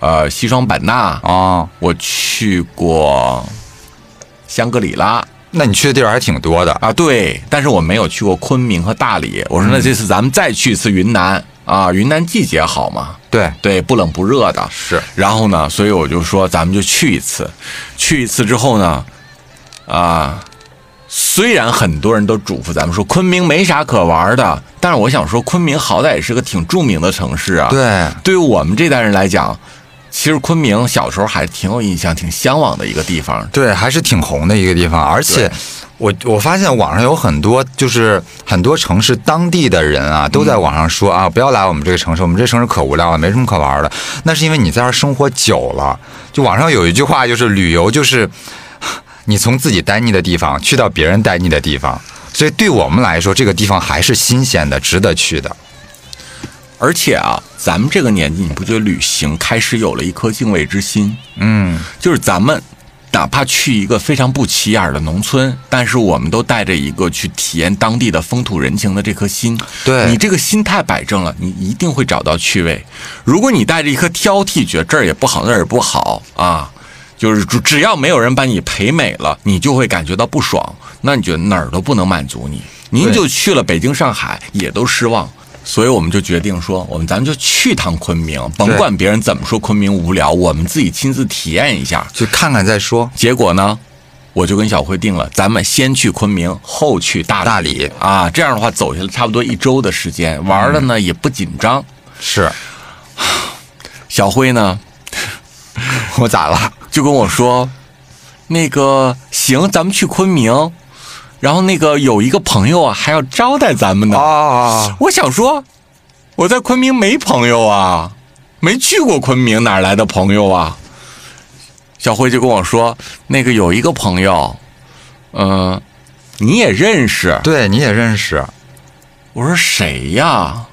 Speaker 1: 呃西双版纳，
Speaker 2: 啊，
Speaker 1: 我去过香格里拉
Speaker 2: 那你去的地儿还挺多的。
Speaker 1: 啊，对，但是我没有去过昆明和大理。我
Speaker 2: 嗯
Speaker 1: 说那这次咱们再去一次云南啊，云南季节好嘛？
Speaker 2: 对，
Speaker 1: 对，不冷不热的。
Speaker 2: 是
Speaker 1: 然后呢，所以我就说咱们就去一次，去一次之后呢，啊。虽然很多人都嘱咐咱们说昆明没啥可玩的，但是我想说，昆明好歹也是个挺著名的城市啊。，
Speaker 2: 对，
Speaker 1: 对于我们这代人来讲，其实昆明小时候还挺有印象、挺向往的一个地方。
Speaker 2: 对，还是挺红的一个地方，而且
Speaker 1: 对
Speaker 2: 我我发现网上有很多就是很多城市当地的人啊，都在网上说啊，不要来我们这个城市，我们这城市可无聊了，没什么可玩的。那是因为你在这儿生活久了。就网上有一句话，就是旅游就是 [laughs] 你从自己待腻的地方去到别人待腻的地方，所以对我们来说，这个地方还是新鲜的，值得去的。
Speaker 1: 而且啊，咱们这个年纪，你不觉得旅行开始有了一颗敬畏之心？
Speaker 2: 嗯，
Speaker 1: 就是咱们哪怕去一个非常不起眼的农村，但是我们都带着一个去体验当地的风土人情的这颗心。
Speaker 2: 对
Speaker 1: 你这个心态摆正了，你一定会找到趣味。如果你带着一颗挑剔，觉得这儿也不好，那儿也不好啊，就是只只要没有人把你陪美了，你就会感觉到不爽。那你觉得哪儿都不能满足你，您就去了北京、上海也都失望。所以我们就决定说，我们咱们就去趟昆明，甭管别人怎么说昆明无聊，我们自己亲自体验一下。
Speaker 2: 去看看再说。
Speaker 1: 结果呢，我就跟小辉定了，咱们先去昆明，后去大理。
Speaker 2: 大理
Speaker 1: 啊，这样的话走下来差不多一周的时间，玩的呢也不紧张。
Speaker 2: 是
Speaker 1: 小辉呢 [laughs]
Speaker 2: 我咋了？
Speaker 1: 就跟我说，那个行，咱们去昆明，然后那个有一个朋友啊还要招待咱们呢。
Speaker 2: 啊，
Speaker 1: 我想说，我在昆明没朋友啊，没去过昆明，哪来的朋友啊？小辉就跟我说，那个有一个朋友，嗯、你也认识。
Speaker 2: 对，你也认识。
Speaker 1: 我说谁呀？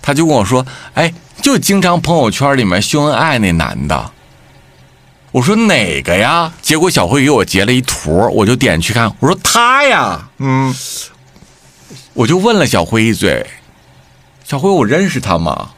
Speaker 1: 他就跟我说，哎，就经常朋友圈里面秀恩爱那男的。我说哪个呀？结果小辉给我截了一图，我就点去看。我说他呀，
Speaker 2: 嗯，
Speaker 1: 我就问了小辉一嘴，小辉，我认识他吗？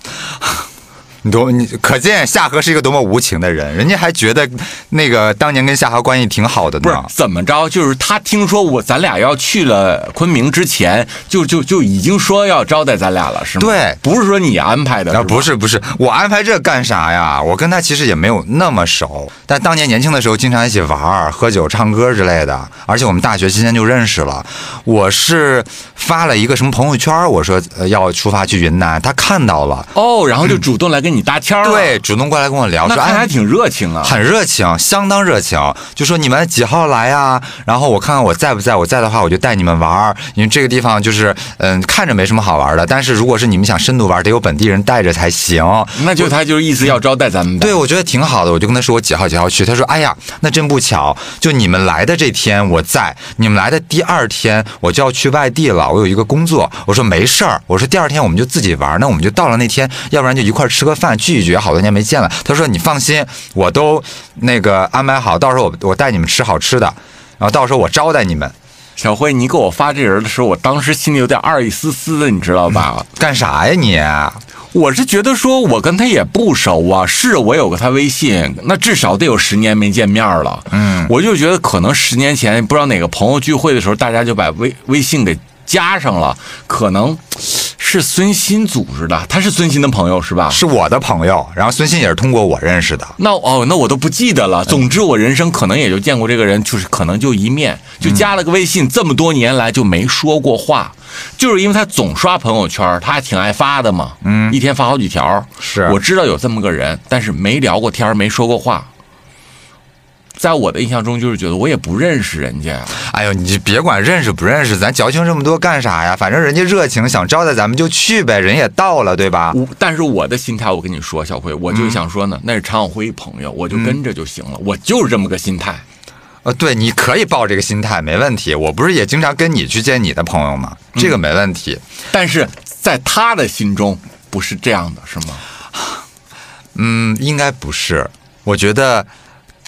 Speaker 2: 你多你可见夏荷是一个多么无情的人，人家还觉得那个当年跟夏荷关系挺好的呢
Speaker 1: 不是
Speaker 2: 呢。
Speaker 1: 怎么着，就是他听说我咱俩要去了昆明之前，就就就已经说要招待咱俩了，是吗？
Speaker 2: 对
Speaker 1: 不是说你安排的，
Speaker 2: 啊，不是不是，我安排这干啥呀？我跟他其实也没有那么熟，但当年年轻的时候经常一起玩儿、喝酒、唱歌之类的，而且我们大学期间就认识了。我是发了一个什么朋友圈，我说呃要出发去云南，他看到了，
Speaker 1: 哦，然后就主动来跟你搭腔儿了
Speaker 2: 对，，主动过来跟我聊，说哎
Speaker 1: 那看还。挺热情啊。
Speaker 2: 很热情，相当热情，就说你们几号来呀？然后我看看我在不在，我在的话我就带你们玩儿，因为这个地方就是嗯看着没什么好玩的，但是如果是你们想深度玩，得有本地人带着才行。
Speaker 1: 那就他就是意思要招待咱们呗。
Speaker 2: 对，我觉得挺好的，我就跟他说我几号几号去，他说哎呀，那真不巧，就你们来的这天我在，你们来的第二天我就要去外地了，我有一个工作，我说没事儿，我说第二天我们就自己玩，那我们就到了那天，要不然就一块儿吃个饭聚一聚，好多年没见了。他说你放心，我都那个安排好，到时候我我带你们吃好吃的，然后到时候我招待你们，
Speaker 1: 小辉，你给我发这人的时候，我当时心里有点二一丝丝的，你知道吧？[laughs]
Speaker 2: 干啥呀你？
Speaker 1: 我是觉得说我跟他也不熟啊，是我有个他微信，那至少得有十年没见面了。
Speaker 2: 嗯，
Speaker 1: 我就觉得可能十年前不知道哪个朋友聚会的时候，大家就把微微信给加上了，可能是孙鑫组织的，他是孙鑫的朋友是吧？
Speaker 2: 是我的朋友，然后孙鑫也是通过我认识的。
Speaker 1: 那哦，那我都不记得了。总之，我人生可能也就见过这个人，就是可能就一面，就加了个微信，这么多年来就没说过话，就是因为他总刷朋友圈，他还挺爱发的嘛，嗯，一天发好几条。
Speaker 2: 是
Speaker 1: 我知道有这么个人，但是没聊过天，没说过话。在我的印象中，就是觉得我也不认识人家呀。
Speaker 2: 哎呦，你就别管认识不认识，咱矫情这么多干啥呀？反正人家热情，想招待咱们就去呗，人也到了，对吧？
Speaker 1: 但是我的心态，我跟你说，小辉，我就想说呢，那是常小辉朋友，我就跟着就行了，我就是这么个心态。
Speaker 2: 呃，对，你可以抱这个心态，没问题。我不是也经常跟你去见你的朋友吗？这个没问题。
Speaker 1: 但是在他的心中不是这样的，是吗？
Speaker 2: 嗯，应该不是。我觉得，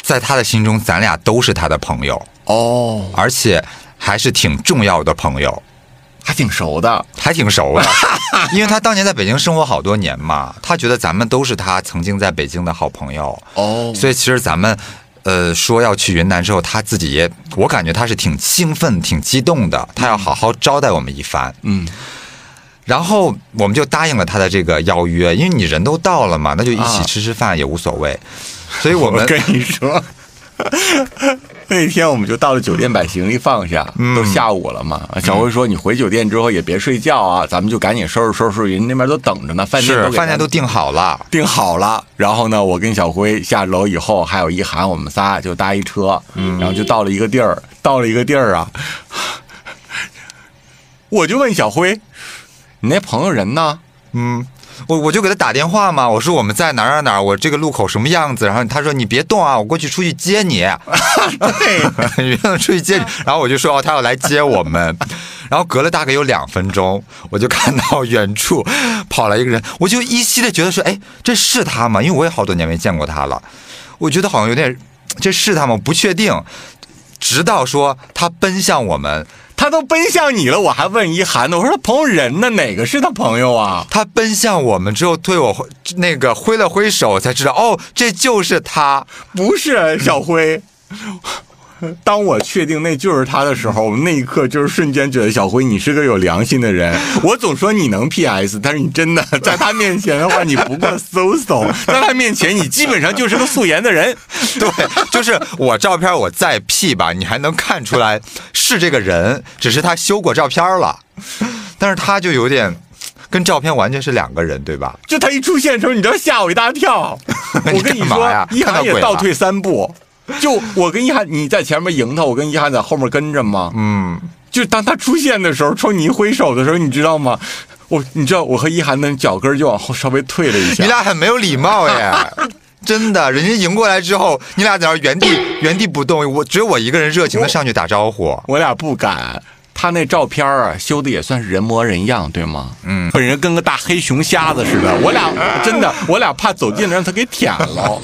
Speaker 2: 在他的心中，咱俩都是他的朋友，
Speaker 1: 哦，
Speaker 2: 而且还是挺重要的朋友，
Speaker 1: 还挺熟的。
Speaker 2: 还挺熟的。[laughs] 因为他当年在北京生活好多年嘛，他觉得咱们都是他曾经在北京的好朋友。
Speaker 1: 哦
Speaker 2: 所以其实咱们，呃，说要去云南之后，他自己也，我感觉他是挺兴奋、挺激动的，他要好好招待我们一番。
Speaker 1: 嗯，
Speaker 2: 然后我们就答应了他的这个邀约，因为你人都到了嘛，那就一起
Speaker 1: 啊
Speaker 2: 吃吃饭也无所谓。[laughs] 所以我们
Speaker 1: 跟你说，[laughs] 那天我们就到了酒店，把行李放下，嗯都下午了嘛。小辉说：“你回酒店之后也别睡觉啊，咱们就赶紧收拾收拾，人那边都等着呢，饭店
Speaker 2: 饭店都订好了，
Speaker 1: 订好了。然后呢，我跟小辉下楼以后，还有一涵，我们仨就搭一车，然后就到了一个地儿，到了一个地儿啊，[laughs] 我就问小辉：“你那朋友人呢？”
Speaker 2: 我我就给他打电话嘛，我说我们在哪儿哪儿哪儿，我这个路口什么样子，然后他说你别动啊，我过去出去接你，[laughs]
Speaker 1: 对，[laughs]
Speaker 2: 出去接你，然后我就说哦，他要来接我们，[laughs] 然后隔了大概有两分钟，我就看到远处跑来一个人，我就依稀的觉得说，哎，这是他吗？因为我也好多年没见过他了，我觉得好像有点，这是他吗？不确定，直到说他奔向我们。
Speaker 1: 他都奔向你了，我还问一涵呢，我说他朋友人呢？哪个是他朋友啊？
Speaker 2: 他奔向我们之后，对我那个挥了挥手，我才知道哦，这就是他。
Speaker 1: 不是小辉。[laughs] 当我确定那就是他的时候，我那一刻就是瞬间觉得小辉你是个有良心的人。[laughs] 我总说你能 PS，但是你真的 [laughs] 在他面前的话，你不过搜搜，在他面前你基本上就是个素颜的人。
Speaker 2: 对，就是我照片我再 P 吧，你还能看出来是这个人，只是他修过照片了，但是他就有点跟照片完全是两个人，对吧？
Speaker 1: 就他一出现的时候，你知道吓我一大跳。我跟你说，一涵也倒退三步。[laughs] 就我跟一涵，你在前面迎他，我跟一涵在后面跟着吗？
Speaker 2: 嗯，
Speaker 1: 就当他出现的时候，冲你一挥手的时候，你知道吗？我你知道我和一涵的脚跟就往后稍微退了一下。
Speaker 2: 你俩很没有礼貌耶。[laughs] 真的，人家迎过来之后，你俩在那儿原地原地不动，我只有我一个人热情的上去打招呼。
Speaker 1: 我俩不敢。他那照片啊，修的也算是人模人样，对吗？
Speaker 2: 嗯
Speaker 1: 本人跟个大黑熊瞎子似的。我俩真的，我俩怕走近了让他给舔了。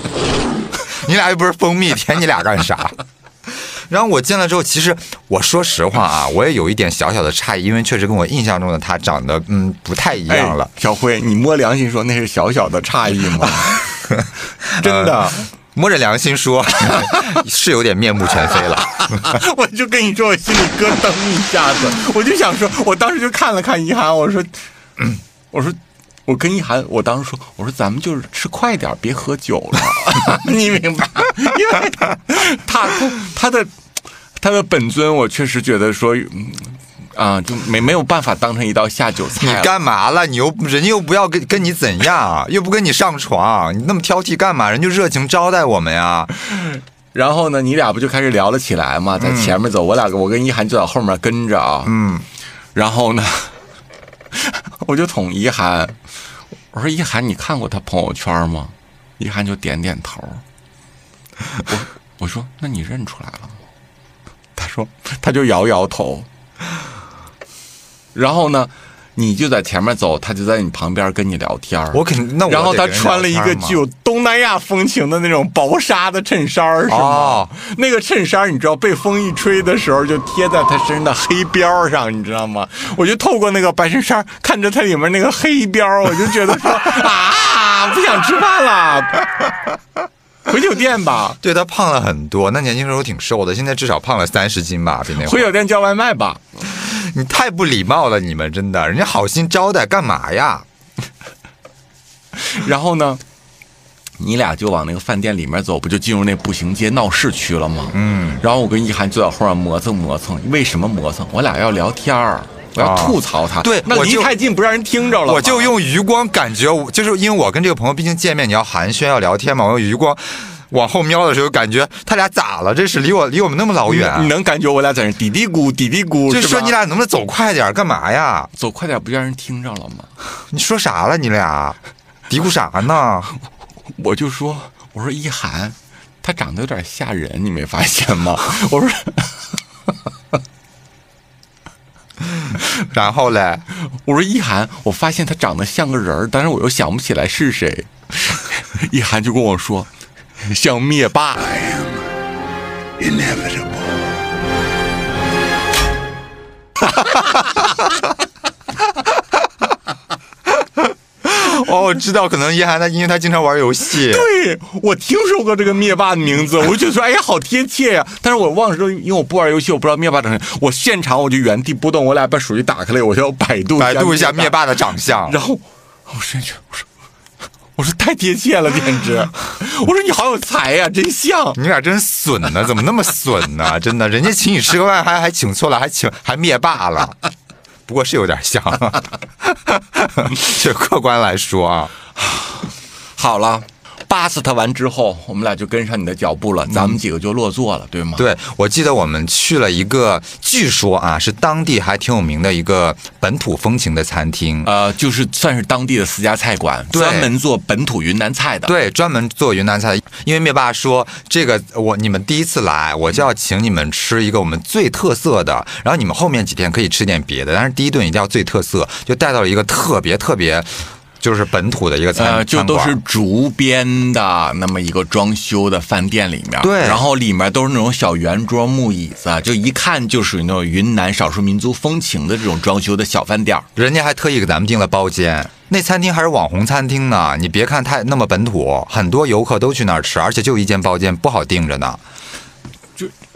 Speaker 1: [laughs]
Speaker 2: 你俩又不是蜂蜜，[laughs] 舔你俩干啥？[laughs] 然后我进来之后，其实我说实话啊，我也有一点小小的诧异，因为确实跟我印象中的他长得嗯不太一样了。
Speaker 1: 哎小辉，你摸良心说那是小小的诧异吗？真的，
Speaker 2: 摸着良心说，是有点面目全非了。
Speaker 1: 我就跟你说，我心里咯噔一下子，我就想说，我当时就看了看一涵，我说，嗯 [clears throat] 我说。我跟一涵，我当时说，我说咱们就是吃快点，别喝酒了，[laughs] 你明白？因为他他他的他的本尊，我确实觉得说，嗯啊，就没没有办法当成一道下酒菜
Speaker 2: 你。干嘛了？你又人家又不要跟跟你怎样，又不跟你上床，你那么挑剔干嘛？人就热情招待我们呀。[laughs]
Speaker 1: 然后呢，你俩不就开始聊了起来嘛，在前面走，我俩我跟一涵就在后面跟着啊。
Speaker 2: 嗯，
Speaker 1: 然后呢，[laughs] 我就捅一涵，我说一涵，你看过他朋友圈吗？一涵就点点头。我我说那你认出来了吗？他说他就摇摇头。然后呢，你就在前面走，他就在你旁边跟你聊天儿
Speaker 2: 我肯定那我
Speaker 1: 然后他穿了一个具有东南亚风情的那种薄纱的衬衫儿，是吗？
Speaker 2: 哦
Speaker 1: 那个衬衫儿你知道被风一吹的时候就贴在他身上的黑边儿上，你知道吗？我就透过那个白衬衫看着它里面那个黑边儿，我就觉得说 [laughs] 啊，不想吃饭了，[laughs] 回酒店吧，
Speaker 2: 对他胖了很多，那年轻时候挺瘦的，现在至少胖了三十斤吧，比那会
Speaker 1: 回。酒店叫外卖吧。
Speaker 2: 你太不礼貌了，你们真的，人家好心招待干嘛呀？[laughs]
Speaker 1: 然后呢，你俩就往那个饭店里面走，不就进入那步行街闹市区了吗？
Speaker 2: 嗯，
Speaker 1: 然后我跟一涵就在后面磨蹭磨蹭，为什么磨蹭？我俩要聊天儿，我要
Speaker 2: 啊
Speaker 1: 吐槽他。
Speaker 2: 对
Speaker 1: 那离太近不让人听着了。
Speaker 2: 我就用余光感觉，就是因为我跟这个朋友毕竟见面，你要寒暄要聊天嘛，我用余光往后瞄的时候，感觉他俩咋了？这是离我离我们那么老远啊
Speaker 1: 你，能感觉我俩在那嘀嘀咕嘀嘀咕，
Speaker 2: 就说你俩能不能走快点？干嘛呀？
Speaker 1: 走快点，不让人听着了吗？[laughs]
Speaker 2: 你说啥了？你俩嘀咕啥呢？[laughs]
Speaker 1: 我就说，我说一涵，他长得有点吓人，你没发现吗？[laughs] 我说，[laughs]
Speaker 2: 然后嘞，
Speaker 1: 我说一涵，我发现他长得像个人儿，但是我又想不起来是谁。[laughs] 一涵就跟我说，像灭霸。
Speaker 5: inevitable. [laughs]
Speaker 2: 哦，我知道，可能一涵他因为他经常玩游戏，[laughs]
Speaker 1: 对，我听说过这个灭霸的名字，我就觉得说，哎呀，好贴切呀、但是我忘了说，因为我不玩游戏，我不知道灭霸长什么样。我现场我就原地不动，我俩把手机打开了，我就要百度
Speaker 2: 百度一下灭。霸的长相。
Speaker 1: 然后我说去，我说我说太贴切了，简直！我说你好有才呀、真像。
Speaker 2: 你俩真损呢，怎么那么损呢？真的，人家请你吃个饭还还请错了，还请还灭霸了。不过是有点像，[laughs] 就客观来说啊，
Speaker 1: 好了，巴斯特完之后，我们俩就跟上你的脚步了，咱们几个就落座了，对吗？
Speaker 2: 对，我记得我们去了一个，据说啊是当地还挺有名的一个本土风情的餐厅。
Speaker 1: 呃，就是算是当地的私家菜馆，专门做本土云南菜的。
Speaker 2: 对，专门做云南菜，因为灭霸说这个我你们第一次来，我就要请你们吃一个我们最特色的，然后你们后面几天可以吃点别的，但是第一顿一定要最特色，就带到了一个特别特别就是本土的一个餐，
Speaker 1: 呃，就都是竹编的那么一个装修的饭店里面，
Speaker 2: 对
Speaker 1: 然后里面都是那种小圆桌木椅子，就一看就属于那种云南少数民族风情的这种装修的小饭店儿。
Speaker 2: 人家还特意给咱们订了包间。那餐厅还是网红餐厅呢，你别看太那么本土，很多游客都去那儿吃，而且就一间包间，不好订着呢。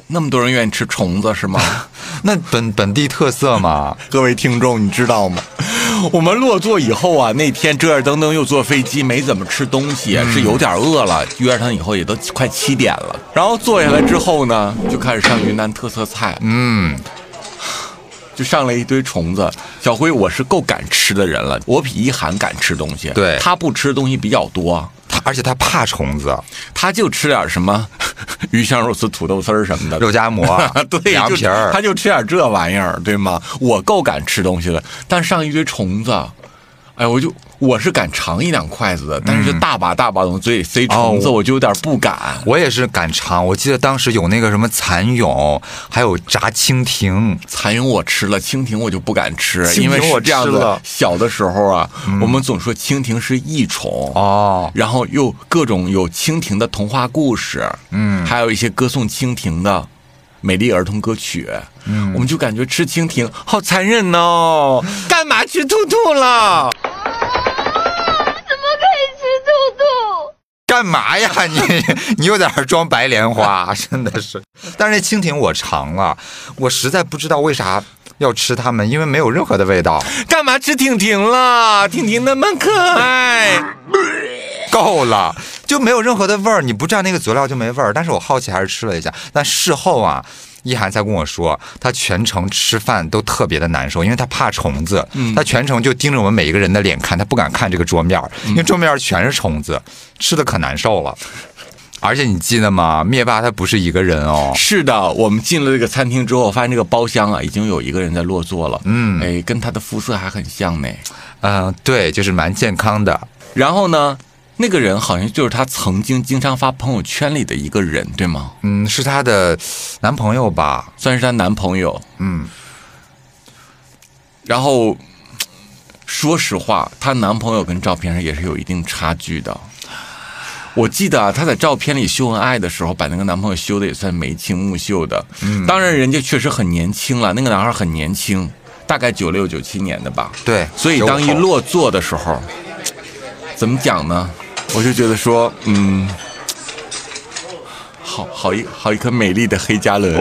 Speaker 1: 那么多人愿意吃虫子是吗？[laughs]
Speaker 2: 那本本地特色嘛，[laughs]
Speaker 1: 各位听众，你知道吗？[laughs] 我们落座以后啊，那天折折腾腾又坐飞机，没怎么吃东西，是有点饿了。约上以后也都快七点了，然后坐下来之后呢，就开始上云南特色菜，
Speaker 2: 嗯，
Speaker 1: 就上了一堆虫子。小辉，我是够敢吃的人了，我比一涵敢吃东西，
Speaker 2: 对
Speaker 1: 他不吃的东西比较多，
Speaker 2: 他而且他怕虫子，
Speaker 1: 他就吃点什么 [laughs] 鱼香肉丝、土豆丝儿什么的，
Speaker 2: 肉夹馍。[laughs]
Speaker 1: 对，就
Speaker 2: 凉皮儿。
Speaker 1: 他，就吃点这玩意儿，对吗？我够敢吃东西的，但上一堆虫子，哎，我就我是敢尝一两筷子的，但是就大把大把往嘴里塞虫子，
Speaker 2: 哦
Speaker 1: 我就有点不敢。
Speaker 2: 我也是敢尝。我记得当时有那个什么蚕蛹，还有炸蜻蜓，
Speaker 1: 蚕蛹我吃了，蜻蜓我就不敢吃，因为是
Speaker 2: 我
Speaker 1: 这样子。小的时候啊，我们总说蜻蜓是益虫
Speaker 2: 哦
Speaker 1: 然后又各种有蜻蜓的童话故事，
Speaker 2: 嗯
Speaker 1: 还有一些歌颂蜻蜓的美丽儿童歌曲，嗯，我们就感觉吃蜻蜓好残忍哦，[laughs] 干嘛吃兔兔了？
Speaker 5: 怎么可以吃兔兔？
Speaker 2: 干嘛呀你？[laughs] 你又在那儿装白莲花，[laughs] 真的是。但是那蜻蜓我尝了，我实在不知道为啥要吃它们，因为没有任何的味道。
Speaker 1: 干嘛吃婷婷了？婷婷那么可爱。
Speaker 2: 够了，就没有任何的味儿。你不蘸那个佐料就没味儿。但是我好奇还是吃了一下，但事后啊。一涵才跟我说，他全程吃饭都特别的难受，因为他怕虫子。他全程就盯着我们每一个人的脸看，他不敢看这个桌面，因为桌面全是虫子，吃的可难受了。而且你记得吗？灭霸他不是一个人哦，
Speaker 1: 是的，我们进了这个餐厅之后，发现这个包厢啊，已经有一个人在落座了。
Speaker 2: 嗯
Speaker 1: 哎，跟他的肤色还很像呢。
Speaker 2: 嗯、对，就是蛮健康的。
Speaker 1: 然后呢，那个人好像就是她曾经经常发朋友圈里的一个人，对吗？
Speaker 2: 嗯，是她的男朋友吧？
Speaker 1: 算是她男朋友。
Speaker 2: 嗯，
Speaker 1: 然后，说实话，她男朋友跟照片上也是有一定差距的。我记得啊，她在照片里秀恩爱的时候，把那个男朋友修的也算眉清目秀的。嗯，当然人家确实很年轻了，那个男孩很年轻，大概九六九七年的吧。
Speaker 2: 对。
Speaker 1: 所以当一落座的时候，怎么讲呢？我就觉得说，嗯，好好一好一颗美丽的黑加仑。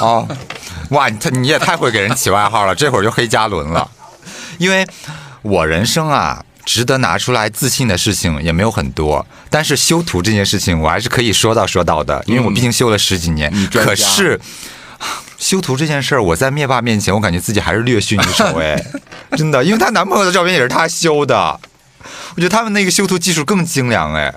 Speaker 2: 哦，哇，你他你也太会给人起外号了，这会儿就黑加仑了。因为我人生啊，值得拿出来自信的事情也没有很多，但是修图这件事情我还是可以说到说到的，因为我毕竟修了十几年。可是修图这件事儿，我在灭霸面前，我感觉自己还是略逊一筹哎，真的，因为她男朋友的照片也是她修的，我觉得他们那个修图技术更精良哎。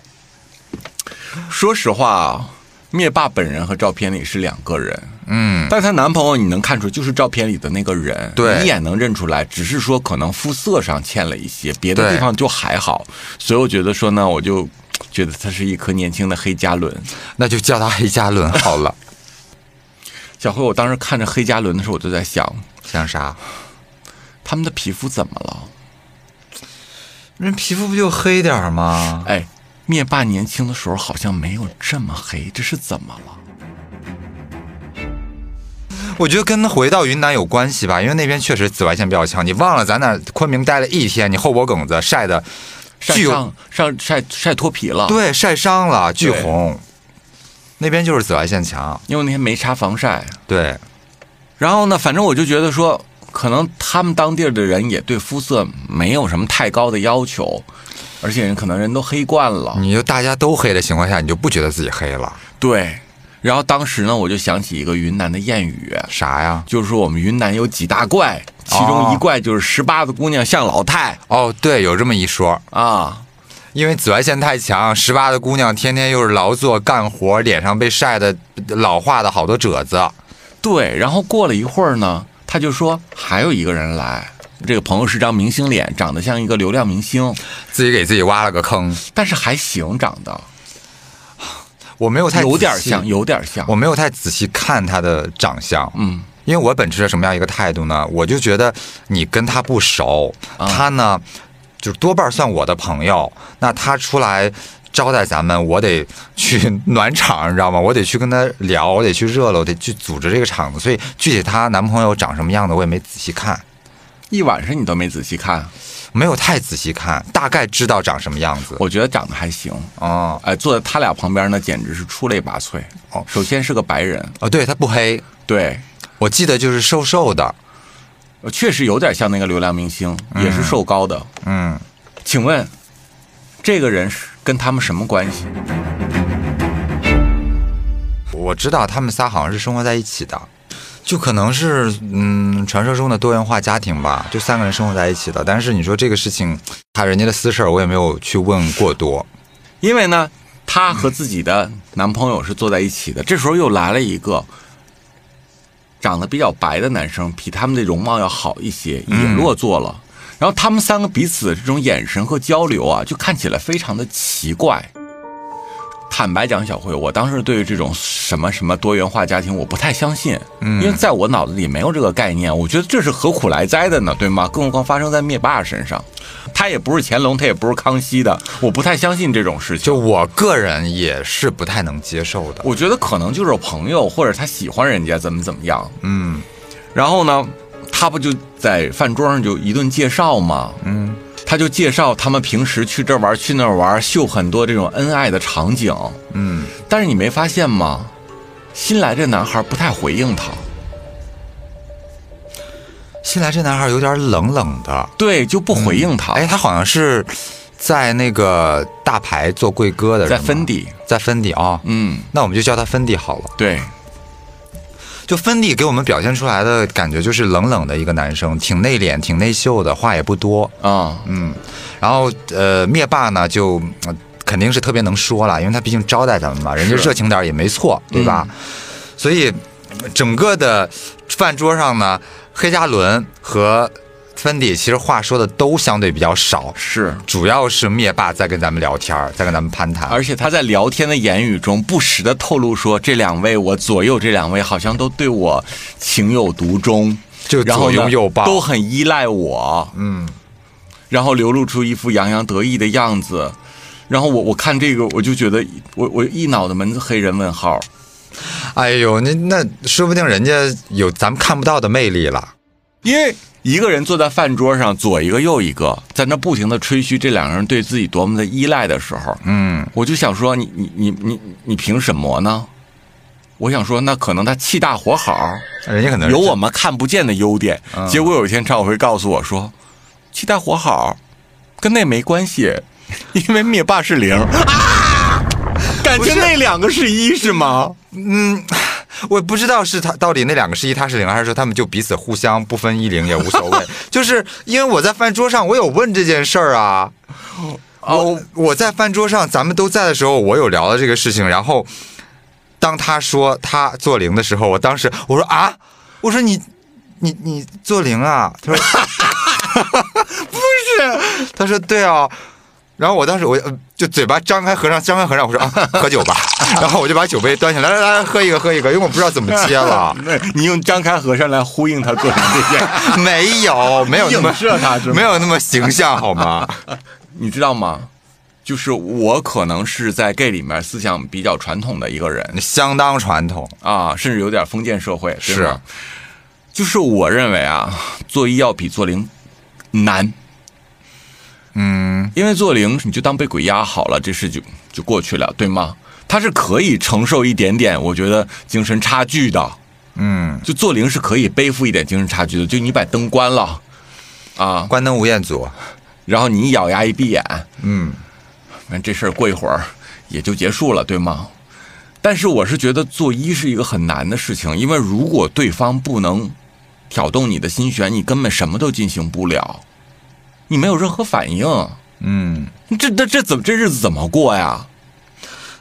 Speaker 1: 说实话，灭霸本人和照片里是两个人，
Speaker 2: 嗯，
Speaker 1: 但她男朋友你能看出就是照片里的那个人，
Speaker 2: 对
Speaker 1: 一眼能认出来，只是说可能肤色上欠了一些，别的地方就还好。所以我觉得说呢，我就觉得他是一颗年轻的黑加仑。
Speaker 2: 那就叫他黑加仑好了。[laughs]
Speaker 1: 小辉，我当时看着黑加仑的时候，我就在想，
Speaker 2: 想啥？
Speaker 1: 他们的皮肤怎么了？
Speaker 2: 人皮肤不就黑点儿吗？
Speaker 1: 哎，灭霸年轻的时候好像没有这么黑，这是怎么了？
Speaker 2: 我觉得跟回到云南有关系吧，因为那边确实紫外线比较强。你忘了咱那昆明待了一天，你后脖梗子晒的巨
Speaker 1: 晒伤上晒晒脱皮了。，
Speaker 2: 对晒伤了，巨红。那边就是紫外线强，
Speaker 1: 因为那天没擦防晒。
Speaker 2: 对，
Speaker 1: 然后呢，反正我就觉得说，可能他们当地的人也对肤色没有什么太高的要求，而且人可能人都黑惯了。
Speaker 2: 你就大家都黑的情况下，你就不觉得自己黑了，
Speaker 1: 对。然后当时呢，我就想起一个云南的谚语，
Speaker 2: 啥呀？
Speaker 1: 就是说我们云南有几大怪，其中一怪就是十八的姑娘像老太
Speaker 2: 哦，对，有这么一说，
Speaker 1: 啊。
Speaker 2: 因为紫外线太强，十八的姑娘天天又是劳作干活，脸上被晒的老化的好多褶子。
Speaker 1: 对，然后过了一会儿呢，他就说还有一个人来，这个朋友是张明星脸，长得像一个流量明星，
Speaker 2: 自己给自己挖了个坑。
Speaker 1: 但是还行，长得
Speaker 2: 我没有太
Speaker 1: 有点
Speaker 2: 仔细
Speaker 1: 像，有点像。
Speaker 2: 我没有太仔细看他的长相，
Speaker 1: 嗯，
Speaker 2: 因为我本持着什么样一个态度呢？我就觉得你跟他不熟，
Speaker 1: 啊
Speaker 2: 他呢就是多半算我的朋友，那他出来招待咱们，我得去暖场，你知道吗？我得去跟他聊，我得去热闹，我得去组织这个场子。所以具体她男朋友长什么样子，我也没仔细看，
Speaker 1: 一晚上你都没仔细看，
Speaker 2: 没有太仔细看，大概知道长什么样子。
Speaker 1: 我觉得长得还行。
Speaker 2: 哦
Speaker 1: 哎，坐在他俩旁边呢，简直是出类拔萃。
Speaker 2: 哦
Speaker 1: 首先是个白人，
Speaker 2: 哦，对他不黑，
Speaker 1: 对，
Speaker 2: 我记得就是瘦瘦的，
Speaker 1: 确实有点像那个流量明星，也是瘦高的。
Speaker 2: 嗯。
Speaker 1: 请问，这个人是跟他们什么关系？
Speaker 2: 我知道他们仨好像是生活在一起的，就可能是嗯传说中的多元化家庭吧，就三个人生活在一起的。但是你说这个事情，他人家的私事儿，我也没有去问过多。
Speaker 1: 因为呢，她和自己的男朋友是坐在一起的，这时候又来了一个长得比较白的男生，比他们的容貌要好一些，也落座了。然后他们三个彼此的这种眼神和交流啊，就看起来非常的奇怪。坦白讲，小慧，我当时对于这种什么什么多元化家庭，我不太相信，因为在我脑子里没有这个概念。我觉得这是何苦来哉的呢，对吗？更何况发生在灭霸身上，他也不是乾隆，他也不是康熙的，我不太相信这种事情。
Speaker 2: 就我个人也是不太能接受的。
Speaker 1: 我觉得可能就是朋友，或者他喜欢人家怎么怎么样。
Speaker 2: 嗯
Speaker 1: 然后呢，他不就在饭桌上就一顿介绍吗？
Speaker 2: 嗯，
Speaker 1: 他就介绍他们平时去这玩去那玩，秀很多这种恩爱的场景。
Speaker 2: 嗯，
Speaker 1: 但是你没发现吗？新来这男孩不太回应他，
Speaker 2: 新来这男孩有点冷冷的。
Speaker 1: 对，就不回应他。
Speaker 2: 哎，他好像是在那个大牌做贵哥的人
Speaker 1: 在
Speaker 2: 吗，
Speaker 1: 芬迪，
Speaker 2: 在芬迪啊、
Speaker 1: 嗯，
Speaker 2: 那我们就叫他芬迪好了。
Speaker 1: 对，
Speaker 2: 就芬迪给我们表现出来的感觉就是冷冷的一个男生，挺内敛、挺内秀的，话也不多。
Speaker 1: 啊、
Speaker 2: 嗯，然后呃，灭霸呢就、呃肯定是特别能说了，因为他毕竟招待咱们嘛，人家热情点也没错，对吧？所以整个的饭桌上呢，黑加仑和芬迪其实话说的都相对比较少，
Speaker 1: 是。
Speaker 2: 主要是灭霸在跟咱们聊天儿，在跟咱们攀谈。
Speaker 1: 而且他在聊天的言语中，不时的透露说，这两位我左右这两位好像都对我情有独钟，
Speaker 2: 就左
Speaker 1: 然后
Speaker 2: 拥右抱，
Speaker 1: 都很依赖我，
Speaker 2: 嗯，
Speaker 1: 然后流露出一副洋洋得意的样子。然后我我看这个，我就觉得我我一脑袋门子黑人问号。
Speaker 2: 哎呦，那那说不定人家有咱们看不到的魅力了。
Speaker 1: 因为一个人坐在饭桌上，左一个右一个，在那不停的吹嘘这两个人对自己多么的依赖的时候，
Speaker 2: 嗯，
Speaker 1: 我就想说，你你你你你凭什么呢？我想说，那可能他气大活好，
Speaker 2: 人家可能
Speaker 1: 有我们看不见的优点。结果有一天常小辉告诉我说，气大活好跟那没关系，[laughs] 因为灭霸是零。啊，[laughs] 感情那两个是一是吗？
Speaker 2: 我不知道是他到底那两个是一，他是零，还是说他们就彼此互相不分一零也无所谓。[laughs] 就是因为我在饭桌上，我有问这件事儿啊。我我在饭桌上，咱们都在的时候，我有聊了这个事情。然后当他说他做零的时候，我当时我说啊，我说你你你做零啊？他说 [laughs] 不是，他说对啊。然后我当时我呃就嘴巴张开合上，张开合上，我说啊，喝酒吧。[laughs] 然后我就把酒杯端起来，来来来，喝一个喝一个，因为我不知道怎么接了。[laughs]
Speaker 1: 你用张开和尚来呼应他做成这件，[laughs]
Speaker 2: 没有，没有那么
Speaker 1: 射他是吗
Speaker 2: 没有那么形象好吗？
Speaker 1: 你知道吗？就是我可能是在 gay 里面思想比较传统的一个人
Speaker 2: 相当传统，
Speaker 1: 啊，甚至有点封建社会，
Speaker 2: 是
Speaker 1: 就是我认为啊，做一要比做零难。
Speaker 2: 嗯，
Speaker 1: 因为做零你就当被鬼压好了，这事就就过去了，对吗？他是可以承受一点点，我觉得精神差距的。
Speaker 2: 嗯，
Speaker 1: 就做零是可以背负一点精神差距的。就你把灯关了，啊，
Speaker 2: 关灯吴彦祖，
Speaker 1: 然后你一咬牙一闭眼，
Speaker 2: 嗯，
Speaker 1: 那这事儿过一会儿也就结束了，对吗？但是我是觉得做一是一个很难的事情，因为如果对方不能挑动你的心弦，你根本什么都进行不了，你没有任何反应。
Speaker 2: 嗯，
Speaker 1: 这这这怎么这日子怎么过呀？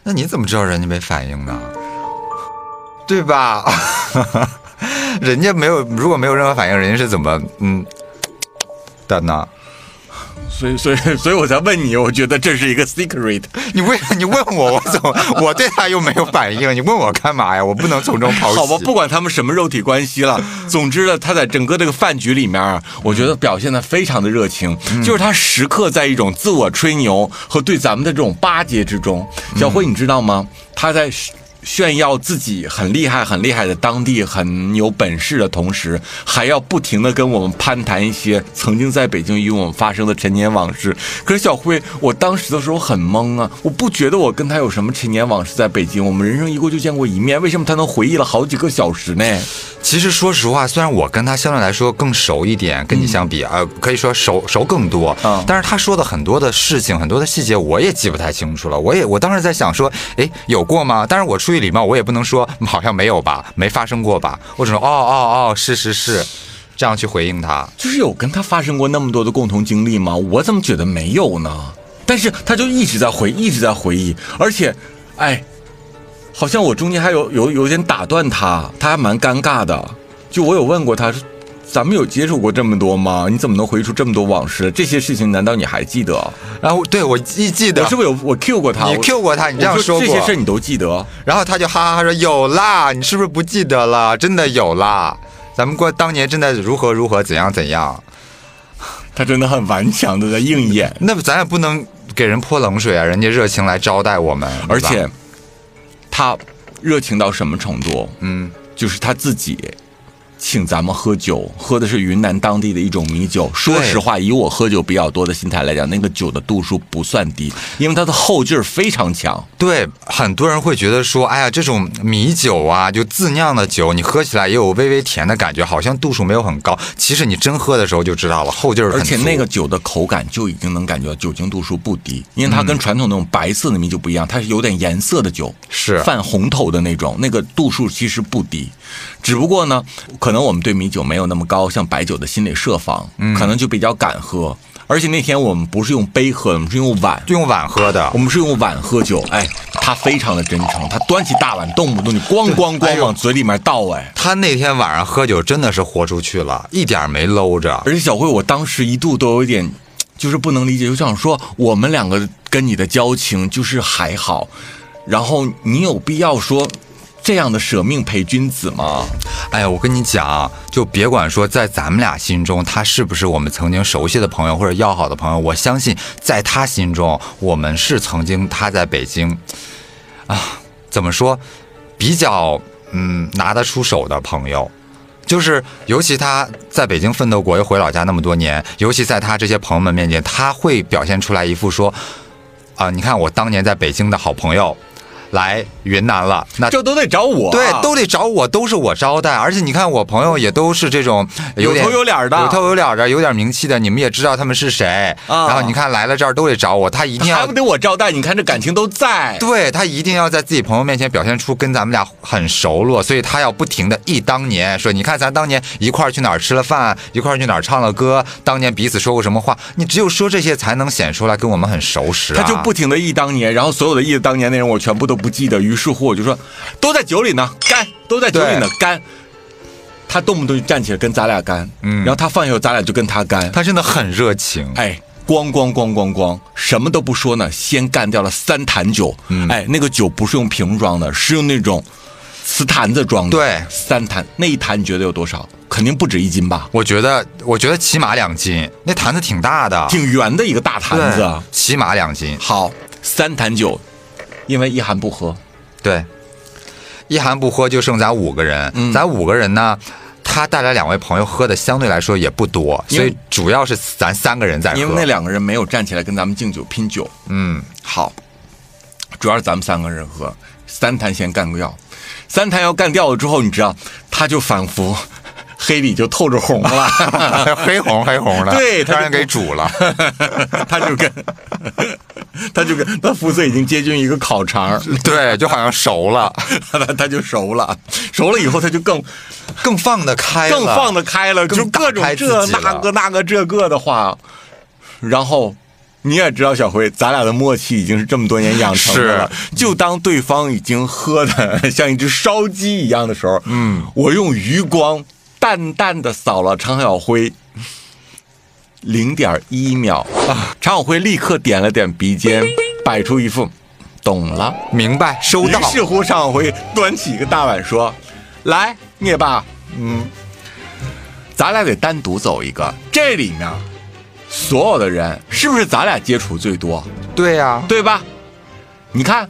Speaker 2: 那你怎么知道人家没反应呢？对吧？[laughs] 人家没有，如果没有任何反应，人家是怎么嗯的呢？
Speaker 1: 所以所以 [laughs] 所以我才问你，我觉得这是一个 secret。
Speaker 2: 你问你问我，我怎么我对他又没有反应？你问我干嘛呀？我不能从中剖析。
Speaker 1: 好吧，不管他们什么肉体关系了，总之呢，他在整个这个饭局里面啊，我觉得表现的非常的热情，就是他时刻在一种自我吹牛和对咱们的这种巴结之中。小辉，你知道吗？他在。炫耀自己很厉害、很厉害的当地很有本事的同时，还要不停的跟我们攀谈一些曾经在北京与我们发生的陈年往事。可是小辉，我当时的时候很懵啊，我不觉得我跟他有什么陈年往事在北京，我们人生一共就见过一面，为什么他能回忆了好几个小时呢？
Speaker 2: 其实说实话，虽然我跟他相对来说更熟一点，跟你相比，呃，可以说熟熟更多，
Speaker 1: 嗯
Speaker 2: 但是他说的很多的事情，很多的细节，我也记不太清楚了。我也我当时在想说，哎，有过吗？但是我出于礼貌，我也不能说好像没有吧，没发生过吧。我只能哦哦哦，是是是，这样去回应他。
Speaker 1: 就是有跟他发生过那么多的共同经历吗？我怎么觉得没有呢？但是他就一直在回，一直在回忆，而且，哎，好像我中间还有有有点打断他，他还蛮尴尬的。就我有问过他，咱们有接触过这么多吗？你怎么能回忆出这么多往事？这些事情难道你还记得？
Speaker 2: 然后对我记记得
Speaker 1: 我是不是有我 Q 过他？
Speaker 2: 你
Speaker 1: 我
Speaker 2: Q 过他，你这样说过
Speaker 1: 这些事你都记得？
Speaker 2: 然后他就哈哈哈说有啦，你是不是不记得了？真的有啦，咱们过当年真的如何如何怎样怎样。
Speaker 1: 他真的很顽强的在应演。
Speaker 2: 那咱也不能给人泼冷水啊，人家热情来招待我们，
Speaker 1: 而且他热情到什么程度？
Speaker 2: 嗯，
Speaker 1: 就是他自己请咱们喝酒，喝的是云南当地的一种米酒。说实话，以我喝酒比较多的心态来讲，那个酒的度数不算低，因为它的后劲儿非常强。
Speaker 2: 对，很多人会觉得说，哎呀，这种米酒啊，就自酿的酒，你喝起来也有微微甜的感觉，好像度数没有很高。其实你真喝的时候就知道了，后劲儿
Speaker 1: 而且那个酒的口感就已经能感觉到酒精度数不低，因为它跟传统那种白色的米酒不一样，它是有点颜色的酒，
Speaker 2: 是
Speaker 1: 泛红头的那种，那个度数其实不低。只不过呢，可能我们对米酒没有那么高，像白酒的心理设防，可能就比较敢喝。而且那天我们不是用杯喝，我们是用碗
Speaker 2: 就用碗喝的
Speaker 1: 我。们是用碗喝酒，哎，他非常的真诚，他端起大碗，动不动就咣咣咣往嘴里面倒，哎。
Speaker 2: 他那天晚上喝酒真的是豁出去了，一点没搂着。
Speaker 1: 而且小慧，我当时一度都有一点，就是不能理解，就想说我们两个跟你的交情就是还好，然后你有必要说这样的舍命陪君子吗？
Speaker 2: 哎呀，我跟你讲，就别管说在咱们俩心中他是不是我们曾经熟悉的朋友或者要好的朋友，我相信在他心中，我们是曾经他在北京，啊，怎么说，比较嗯拿得出手的朋友。就是，尤其他在北京奋斗过，又回老家那么多年，尤其在他这些朋友们面前，他会表现出来一副说，啊、你看我当年在北京的好朋友，来云南了，那
Speaker 1: 这都得找我，
Speaker 2: 对，都得找我，都是我招待，而且你看我朋友也都是这种点
Speaker 1: 有头有脸的
Speaker 2: 有头有脸的，有点名气的，你们也知道他们是谁。
Speaker 1: 啊
Speaker 2: 然后你看来了这儿都得找我，他一定要
Speaker 1: 还不得我招待？你看这感情都在。
Speaker 2: 对他一定要在自己朋友面前表现出跟咱们俩很熟络，所以他要不停的忆当年，说你看咱当年一块儿去哪儿吃了饭，一块儿去哪儿唱了歌，当年彼此说过什么话，你只有说这些才能显出来跟我们很熟识、啊。
Speaker 1: 他就不停的忆当年，然后所有的忆当年内容我全部都不记得，于是乎我就说，都在酒里呢，干，都在酒里呢，干。他动不动就站起来跟咱俩干，
Speaker 2: 嗯
Speaker 1: 然后他放下后咱俩就跟他干，
Speaker 2: 他真的很热情。
Speaker 1: 哎，咣咣咣咣咣，什么都不说呢，先干掉了三坛酒。
Speaker 2: 嗯
Speaker 1: 哎，那个酒不是用瓶装的，是用那种瓷坛子装的。
Speaker 2: 对
Speaker 1: 三坛，那一坛你觉得有多少？肯定不止一斤吧？
Speaker 2: 我觉得，我觉得起码两斤，那坛子挺大的，
Speaker 1: 挺圆的一个大坛子。
Speaker 2: 起码两斤。
Speaker 1: 好，三坛酒，因为一涵不喝，
Speaker 2: 对，一涵不喝就剩咱五个人，
Speaker 1: 嗯。
Speaker 2: 咱五个人呢，他带来两位朋友喝的相对来说也不多，所以主要是咱三个人在喝。
Speaker 1: 因为那两个人没有站起来跟咱们敬酒拼酒。
Speaker 2: 嗯，
Speaker 1: 好，主要是咱们三个人喝，三坛先干掉，三坛要干掉了之后，你知道，他就仿佛黑里就透着红了。[laughs]
Speaker 2: 黑红黑红的，
Speaker 1: 对他就
Speaker 2: 让人给煮了。[laughs]
Speaker 1: 他就跟 [laughs] 他就跟他肤色已经接近一个烤肠，
Speaker 2: 对，就好像熟了，
Speaker 1: 他他就熟了，熟了以后他就更
Speaker 2: 更放得开了，
Speaker 1: 更放得开了，就各种这那个那个这个的话，然后你也知道，小辉，咱俩的默契已经是这么多年养成的了。就当对方已经喝的像一只烧鸡一样的时候，嗯，我用余光淡淡的扫了常小辉零点一秒啊，常小辉立刻点了点鼻尖，摆出一副懂了。
Speaker 2: 明白，收到
Speaker 1: 于。是乎，常小辉端起一个大碗说：“来，灭霸，嗯，咱俩得单独走一个。这里面所有的人，是不是咱俩接触最多，
Speaker 2: 对呀、
Speaker 1: 对吧？你看，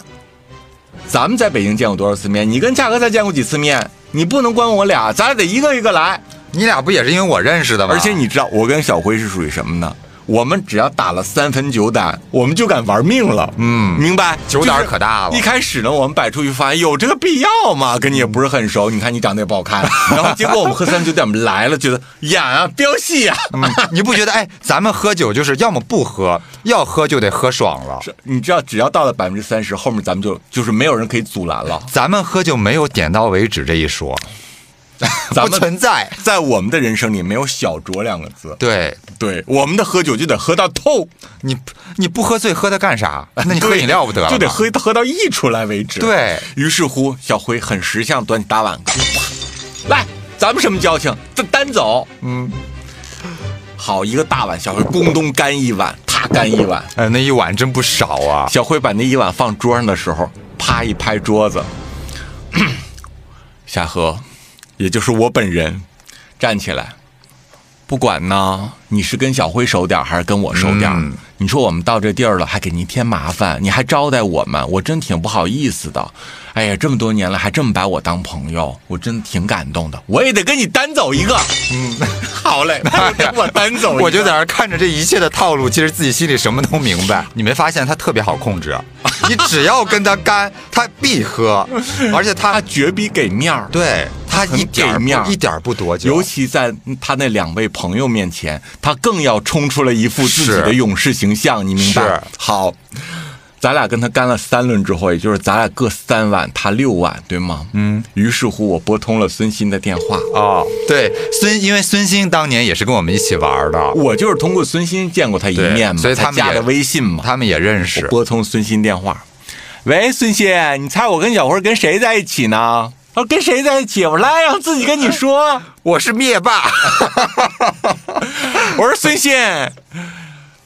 Speaker 1: 咱们在北京见过多少次面？你跟嘉哥才见过几次面？你不能光我俩，咱俩得一个一个来。
Speaker 2: 你俩不也是因为我认识的吗？
Speaker 1: 而且你知道，我跟小辉是属于什么呢？我们只要打了三分酒胆，我们就敢玩命了。
Speaker 2: 嗯
Speaker 1: 明白？
Speaker 2: 酒胆可大了
Speaker 1: 一开始呢，我们摆出去发现有这个必要吗？跟你也不是很熟，你看你长得也不好看。[laughs] 然后结果我们喝三分酒胆，我们来了，觉得演啊，飙戏啊。
Speaker 2: 嗯，你不觉得？哎，咱们喝酒就是要么不喝，要喝就得喝爽了。
Speaker 1: 是你知道，只要到了百分之三十，后面咱们就就是没有人可以阻拦了。
Speaker 2: 咱们喝酒没有点到为止这一说，不 [laughs]
Speaker 1: 咱们
Speaker 2: 存在。
Speaker 1: 在我们的人生里没有小酌两个字。
Speaker 2: 对
Speaker 1: 对，我们的喝酒就得喝到透，
Speaker 2: 你，你不喝醉喝它干啥？那你喝饮料不得了？
Speaker 1: 就得喝喝到溢出来为止。
Speaker 2: 对
Speaker 1: 于是乎，小辉很识相，端起大碗，来，咱们什么交情？这单走。
Speaker 2: 嗯，
Speaker 1: 好一个大碗，小辉咣咚干一碗，他干一碗。
Speaker 2: 哎，那一碗真不少啊。
Speaker 1: 小辉把那一碗放桌上的时候，啪一拍桌子，[clears throat] 夏荷，也就是我本人，站起来，不管呢，你是跟小辉熟点儿还是跟我熟点你说我们到这地儿了，还给您添麻烦，你还招待我们，我真挺不好意思的。哎呀，这么多年了，还这么把我当朋友，我真挺感动的。我也得跟你单走一个。嗯，好嘞，[laughs] 那我单走一个。
Speaker 2: 我就在那儿看着这一切的套路，其实自己心里什么都明白。[laughs] 你没发现他特别好控制？啊你只要跟他干，他必喝，[laughs] 而且他
Speaker 1: 他绝逼给面儿。
Speaker 2: 对他一点
Speaker 1: 面
Speaker 2: 一点不多酒，
Speaker 1: 尤其在他那两位朋友面前，他更要冲出了一副自己的勇士形象，你明白
Speaker 2: 是？
Speaker 1: 好，咱俩跟他干了三轮之后，也就是咱俩各三碗，他六碗，对吗？嗯。于是乎，我拨通了孙鑫的电话，
Speaker 2: 哦，对孙，因为孙鑫当年也是跟我们一起玩的，
Speaker 1: 我就是通过孙鑫见过他一面嘛，
Speaker 2: 所以他
Speaker 1: 加的微信嘛。
Speaker 2: 他们也认识。
Speaker 1: 拨通孙鑫电话，喂，孙鑫，你猜我跟小辉跟谁在一起呢？他说跟谁在一起？我说来，让自己跟你说。[laughs]
Speaker 2: 我是灭霸，[laughs]
Speaker 1: 我说孙鑫，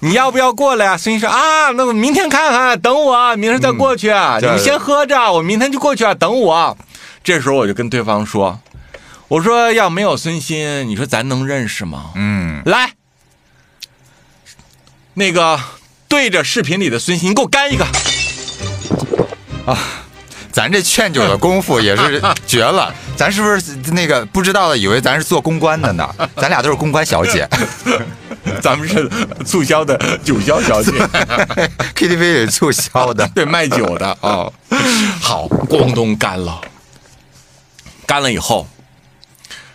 Speaker 1: 你要不要过来啊？孙鑫说啊，那我明天看看，等我啊，明天再过去。你们先喝着，我明天就过去啊，等我。这时候我就跟对方说，我说要没有孙鑫，你说咱能认识吗？
Speaker 2: 嗯，
Speaker 1: 来，那个对着视频里的孙鑫，你给我干一个。
Speaker 2: 咱这劝酒的功夫也是 [laughs] 绝了。咱是不是那个不知道的以为咱是做公关的呢？咱俩都是公关小姐 [laughs]
Speaker 1: 咱们是促销的酒销小姐，，[laughs]
Speaker 2: KTV 里促销的。
Speaker 1: 对，卖酒的啊、好，咣咚干了，干了以后，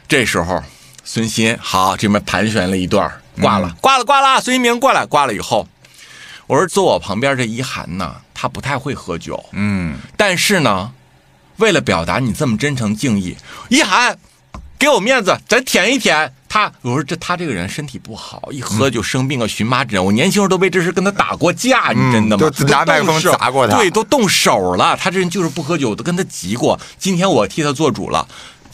Speaker 1: 这时候孙鑫好这边盘旋了一段，挂了，挂了，挂了，孙一鸣过来，挂了以后，我说坐我旁边这一涵呢，他不太会喝酒，
Speaker 2: 嗯，
Speaker 1: 但是呢，为了表达你这么真诚敬意，一涵，给我面子，咱舔一舔。他我说这他这个人身体不好，一喝就生病啊，荨麻疹。我年轻时候都为这事跟他打过架，你真的吗？
Speaker 2: 都拿麦克风砸过他
Speaker 1: 对，都动手了。他这人就是不喝酒，我都跟他急过。今天我替他做主了，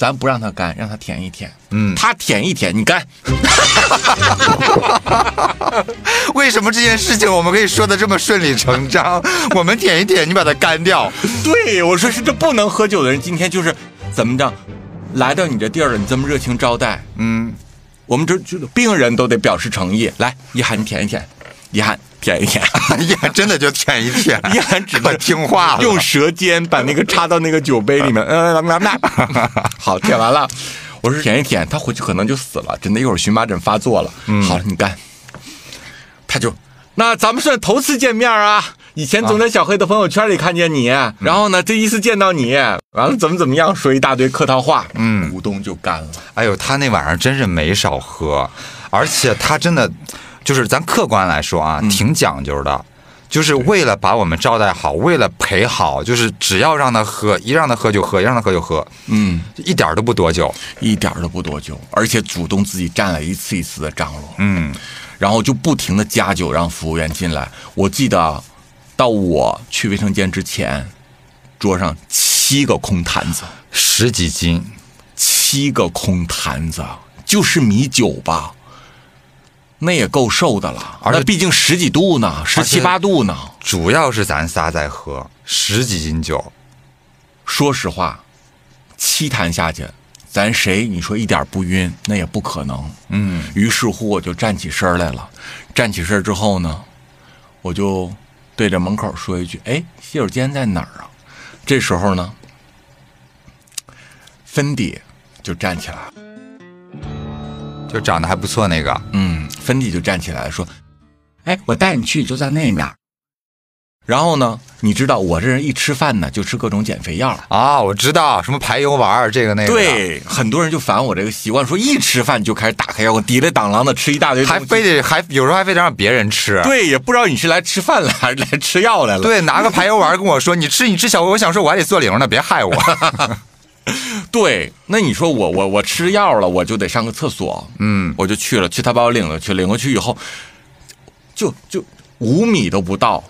Speaker 1: 咱不让他干，让他舔一舔。
Speaker 2: 嗯
Speaker 1: 他舔一舔，你干。[laughs]
Speaker 2: 为什么这件事情我们可以说的这么顺理成章？我们舔一舔，你把它干掉。
Speaker 1: 对，我说是这不能喝酒的人，今天就是怎么着，来到你这地儿了，你这么热情招待，
Speaker 2: 嗯，
Speaker 1: 我们这这病人都得表示诚意。来，一涵你舔一舔，一涵舔一舔，
Speaker 2: 哎呀，[laughs] 真的就舔一舔，[laughs]
Speaker 1: 一涵只
Speaker 2: 能听话了。
Speaker 1: 用舌尖把那个插到那个酒杯里面，嗯，[laughs] 咱们俩好，舔完了。我说舔一舔，他回去可能就死了，真的，一会儿荨麻疹发作了。嗯好了，你干。他就，那咱们算头次见面啊，以前总在小黑的朋友圈里看见你，然后呢，这一次见到你，完了怎么怎么样，说一大堆客套话，
Speaker 2: 嗯
Speaker 1: 股东就干了。
Speaker 2: 哎呦，他那晚上真是没少喝，而且他真的就是咱客观来说啊，挺讲究的。就是为了把我们招待好，为了陪好，就是只要让他喝，一让他喝就喝，一让他喝就喝，
Speaker 1: 嗯，
Speaker 2: 一点都不多酒。
Speaker 1: 一点都不多酒，而且主动自己占了一次一次的张罗。
Speaker 2: 嗯，
Speaker 1: 然后就不停的加酒让服务员进来。我记得啊到我去卫生间之前，桌上七个空坛子，
Speaker 2: 十几斤，
Speaker 1: 七个空坛子，就是米酒吧。那也够瘦的了，
Speaker 2: 而且
Speaker 1: 那毕竟十几度呢，十七八度呢。
Speaker 2: 主要是咱仨在喝，十几斤酒，
Speaker 1: 说实话，七坛下去，咱谁你说一点不晕，那也不可能。
Speaker 2: 嗯，
Speaker 1: 于是乎，我就站起身来了。站起身之后呢，我就对着门口说一句：“哎，洗手间在哪儿啊？”这时候呢，芬迪就站起来了。
Speaker 2: 就长得还不错那个。
Speaker 1: 嗯，芬迪就站起来说
Speaker 6: 哎，我带你去，就在那面。：“
Speaker 1: 然后呢，你知道我这人一吃饭呢就吃各种减肥药。”
Speaker 2: 啊，我知道什么排油丸儿这个那个，，
Speaker 1: 对，很多人就烦我这个习惯，说一吃饭就开始打开药，我滴里当啷的吃一大堆，
Speaker 2: 还非得还有时候还非得让别人吃。
Speaker 1: 对，也不知道你是来吃饭来还是来吃药来了。
Speaker 2: 对，拿个排油丸儿跟我说，你吃你吃小，我想说我还得做零呢，别害我。[laughs]
Speaker 1: 对，那你说我我我吃药了，我就得上个厕所，
Speaker 2: 嗯，
Speaker 1: 我就去了，去他把我领了去，领过去以后，就就五米都不到，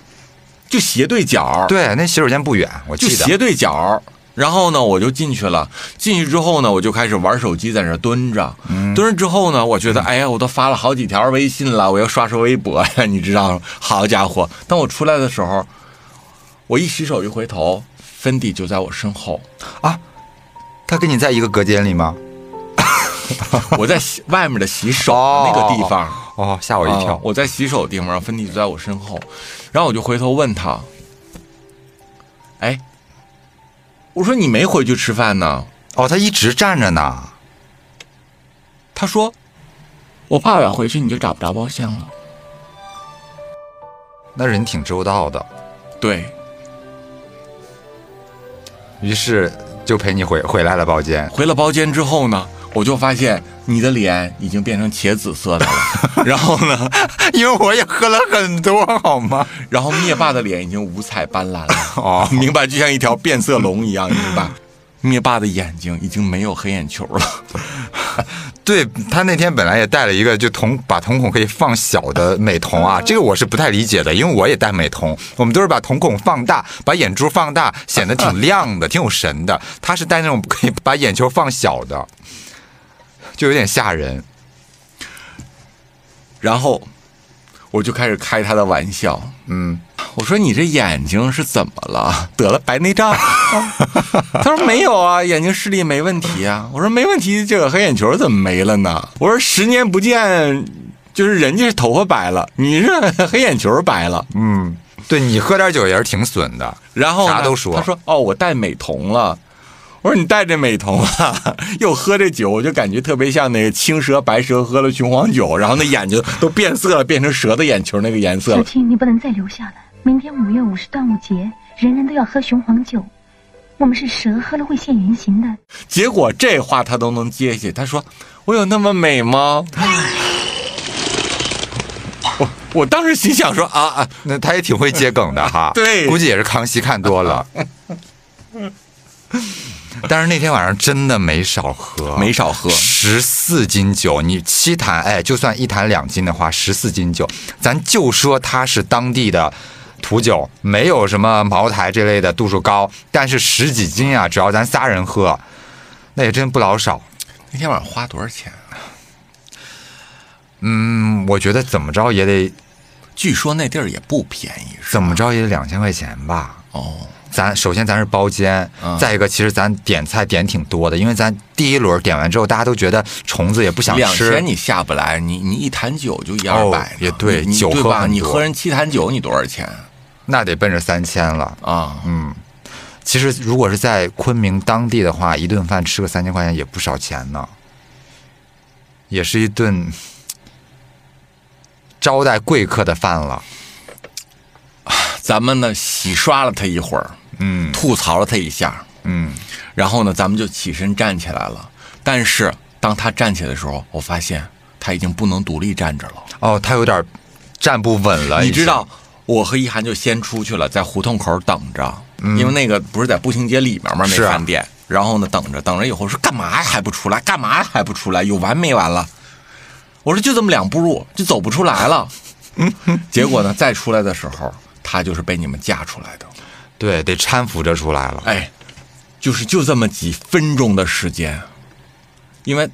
Speaker 1: 就斜对角，，
Speaker 2: 对，那洗手间不远，我记得。
Speaker 1: 就斜对角。然后呢，我就进去了。进去之后呢，我就开始玩手机，在那蹲着。
Speaker 2: 嗯
Speaker 1: 蹲着之后呢，我觉得，哎呀，我都发了好几条微信了，我要刷刷微博呀，[laughs] 你知道吗？好家伙！当我出来的时候，我一洗手一回头，芬迪就在我身后。
Speaker 2: 他跟你在一个隔间里吗？[laughs]
Speaker 1: 我在洗外面的洗手
Speaker 2: 哦
Speaker 1: 那个地方，
Speaker 2: 哦，吓我一跳。
Speaker 1: 啊我在洗手的地方，然后芬迪就在我身后，然后我就回头问他：“哎，我说你没回去吃饭呢
Speaker 2: 哦，他一直站着呢。？”
Speaker 1: 他说
Speaker 6: 我怕我要回去你就找不着包厢了。
Speaker 2: 那人挺周到的，：“
Speaker 1: 对，
Speaker 2: 于是就陪你回回来了包间。
Speaker 1: 回了包间之后呢，我就发现你的脸已经变成茄紫色的了，[laughs] 然后呢，
Speaker 2: 因为我也喝了很多，好吗？
Speaker 1: 然后灭霸的脸已经五彩斑斓了，
Speaker 2: 哦，
Speaker 1: 明白？就像一条变色龙一样，明白？灭霸的眼睛已经没有黑眼球了。[laughs] ”
Speaker 2: 对他那天本来也带了一个就瞳把瞳孔可以放小的美瞳啊，这个我是不太理解的，因为我也戴美瞳，我们都是把瞳孔放大，把眼珠放大，显得挺亮的，挺有神的。他是戴那种可以把眼球放小的，就有点吓人。
Speaker 1: 然后我就开始开他的玩笑，
Speaker 2: 嗯，
Speaker 1: 我说你这眼睛是怎么了？得了白内障？[laughs] 他说没有啊，眼睛视力没问题啊。我说没问题，这个黑眼球怎么没了呢？我说十年不见，就是人家是头发白了，你是黑眼球白了。
Speaker 2: 嗯，对你喝点酒也是挺损的。
Speaker 1: 然后呢
Speaker 2: 啥都说
Speaker 1: 他说哦，我戴美瞳了。我说你戴这美瞳啊，又喝这酒，我就感觉特别像那个青蛇白蛇喝了雄黄酒，然后那眼睛都变色了，变成蛇的眼球那个颜色了。
Speaker 7: 小青，你不能再留下了。明天五月五是端午节，人人都要喝雄黄酒。我们是蛇，喝了会现原形的。
Speaker 1: 结果这话他都能接下，他说：“我有那么美吗？” [laughs] 我我当时心想说啊啊，
Speaker 2: 那他也挺会接梗的哈，[laughs]
Speaker 1: 对
Speaker 2: 估计也是康熙看多了。[laughs] 但是那天晚上真的没少喝，
Speaker 1: 没少喝
Speaker 2: 十四斤酒，你七坛，哎，就算一坛两斤的话，十四斤酒，咱就说它是当地的土酒，没有什么茅台这类的度数高，但是十几斤啊，只要咱仨人喝，那也真不老少。
Speaker 1: 那天晚上花多少钱啊？
Speaker 2: 嗯，我觉得怎么着也得
Speaker 1: 据说那地儿也不便宜，
Speaker 2: 怎么着也得两千块钱吧。
Speaker 1: 哦，
Speaker 2: 咱首先咱是包间，
Speaker 1: 嗯
Speaker 2: 再一个其实咱点菜点挺多的，因为咱第一轮点完之后，大家都觉得虫子也不想吃
Speaker 1: 两
Speaker 2: 吃
Speaker 1: 千，你下不来，你你一坛酒就一二百、
Speaker 2: 哦也对酒？喝
Speaker 1: 你喝人七坛酒，你多少钱
Speaker 2: 那得奔着三千了。
Speaker 1: 啊？
Speaker 2: 嗯，其实如果是在昆明当地的话，一顿饭吃个三千块钱也不少钱呢，也是一顿招待贵客的饭了。
Speaker 1: 咱们呢洗刷了他一会儿，
Speaker 2: 嗯
Speaker 1: 吐槽了他一下，
Speaker 2: 嗯，
Speaker 1: 然后呢，咱们就起身站起来了。但是当他站起来的时候，我发现他已经不能独立站着了。
Speaker 2: 哦，他有点站不稳了。
Speaker 1: 你知道，我和一涵就先出去了，在胡同口等着，因为那个不是在步行街里面吗？那饭店。然后呢，等着等着以后说干嘛呀还不出来？干嘛呀还不出来？有完没完了？我说就这么两步路，就走不出来了。结果呢，再出来的时候，他就是被你们架出来的。
Speaker 2: 对，得搀扶着出来了。
Speaker 1: 哎，就是就这么几分钟的时间，因为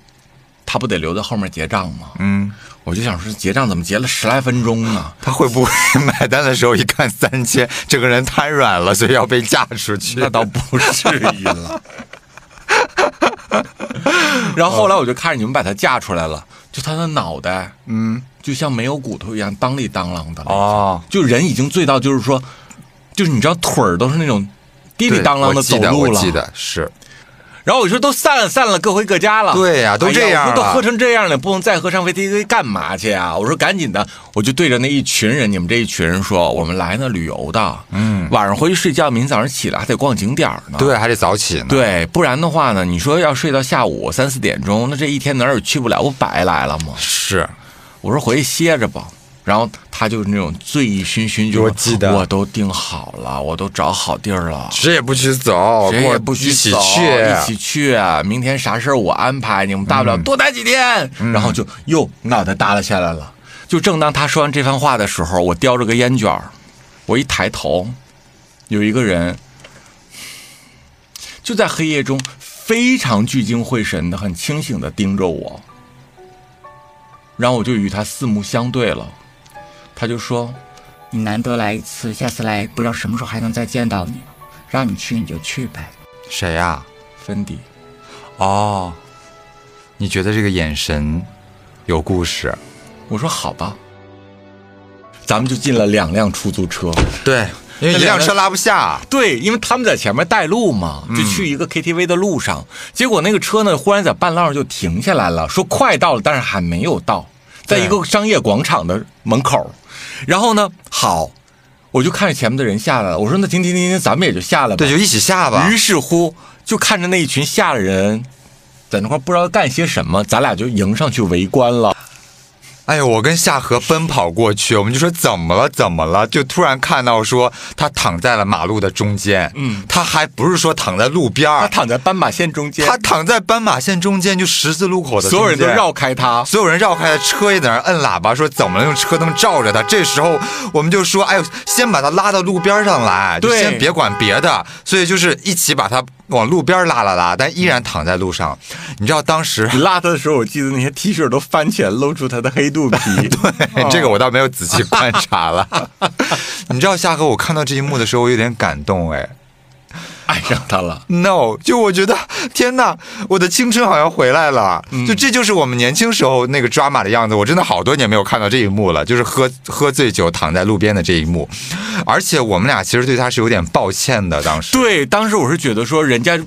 Speaker 1: 他不得留在后面结账吗？
Speaker 2: 嗯，
Speaker 1: 我就想说，结账怎么结了十来分钟呢？[laughs]
Speaker 2: 他会不会 [laughs] 买单的时候一看三千，整个人瘫软了，所以要被架出去？
Speaker 1: 那倒不至于了。然后后来我就看着你们把他架出来了，就他的脑袋，
Speaker 2: 嗯，
Speaker 1: 就像没有骨头一样当里当啷的了。
Speaker 2: 哦，
Speaker 1: 就人已经醉到，就是说，就是你知道腿儿都是那种滴
Speaker 2: 滴
Speaker 1: 当啷的走路了。
Speaker 2: 我记得是。
Speaker 1: 然后我说都散了散了，各回各家了。
Speaker 2: 对呀都这样
Speaker 1: 都喝成这样了，不能再喝上 VTK 干嘛去啊？我说赶紧的，我就对着那一群人，你们这一群人说，我们来呢旅游的，嗯，晚上回去睡觉，明早上起来还得逛景点呢。
Speaker 2: 对，还得早起呢。
Speaker 1: 对，不然的话呢，你说要睡到下午三四点钟，那这一天哪儿也去不了，不白来了吗？
Speaker 2: 是，
Speaker 1: 我说回去歇着吧。然后他就是那种醉意醺醺，就说
Speaker 2: 我记得
Speaker 1: 我都订好了，我都找好地儿了，
Speaker 2: 谁也不许走，
Speaker 1: 谁也不许
Speaker 2: 一起
Speaker 1: 走
Speaker 2: 去，
Speaker 1: 一起去。明天啥事儿我安排，你们大不了多待几天。然后就又脑袋耷拉下来了。就正当他说完这番话的时候，我叼着个烟卷儿，我一抬头，有一个人就在黑夜中非常聚精会神的、很清醒的盯着我。然后我就与他四目相对了，他就说
Speaker 6: 你难得来一次，下次来不知道什么时候还能再见到你，让你去你就去呗。
Speaker 2: 谁呀、：“
Speaker 1: 芬迪。”
Speaker 2: 哦，你觉得这个眼神有故事？
Speaker 1: 我说好吧，咱们就进了两辆出租车。
Speaker 2: 对，因为一辆车拉不下。
Speaker 1: 对，因为他们在前面带路嘛，就去一个 KTV 的路上，结果那个车呢，忽然在半道上就停下来了，说快到了，但是还没有到，在一个商业广场的门口。然后呢，好，我就看着前面的人下来了，我说那停停停停，咱们也就下来吧。
Speaker 2: 对，就一起下吧。
Speaker 1: 于是乎，就看着那一群下的人，在那块不知道干些什么，咱俩就迎上去围观了。
Speaker 2: 哎呦，我跟夏荷奔跑过去，我们就说怎么了？怎么了？就突然看到说他躺在了马路的中间，
Speaker 1: 嗯
Speaker 2: 他还不是说躺在路边
Speaker 1: 他，躺在斑马线中间，
Speaker 2: 他躺在斑马线中间，就十字路口的
Speaker 1: 所有人都绕开他。
Speaker 2: 所有人绕开了，车也在那摁喇叭，说怎么了？用车灯照着他。这时候我们就说，哎呦，先把他拉到路边上来，就
Speaker 1: 对
Speaker 2: 先别管别的。所以就是一起把他往路边拉了拉，但依然躺在路上。你知道当时
Speaker 1: 你 [laughs] 拉他的时候，我记得那些 T 恤都翻起来，露出他的黑肚皮。[laughs] 对
Speaker 2: 这个我倒没有仔细观察了。[laughs] 你知道夏哥，我看到这一幕的时候，我有点感动哎。
Speaker 1: 爱上他了。
Speaker 2: No，就我觉得天哪，我的青春好像回来了。
Speaker 1: 嗯
Speaker 2: 就这就是我们年轻时候那个抓马的样子。我真的好多年没有看到这一幕了，就是喝喝醉酒躺在路边的这一幕。而且我们俩其实对他是有点抱歉的，当时。
Speaker 1: 对，当时我是觉得说，人家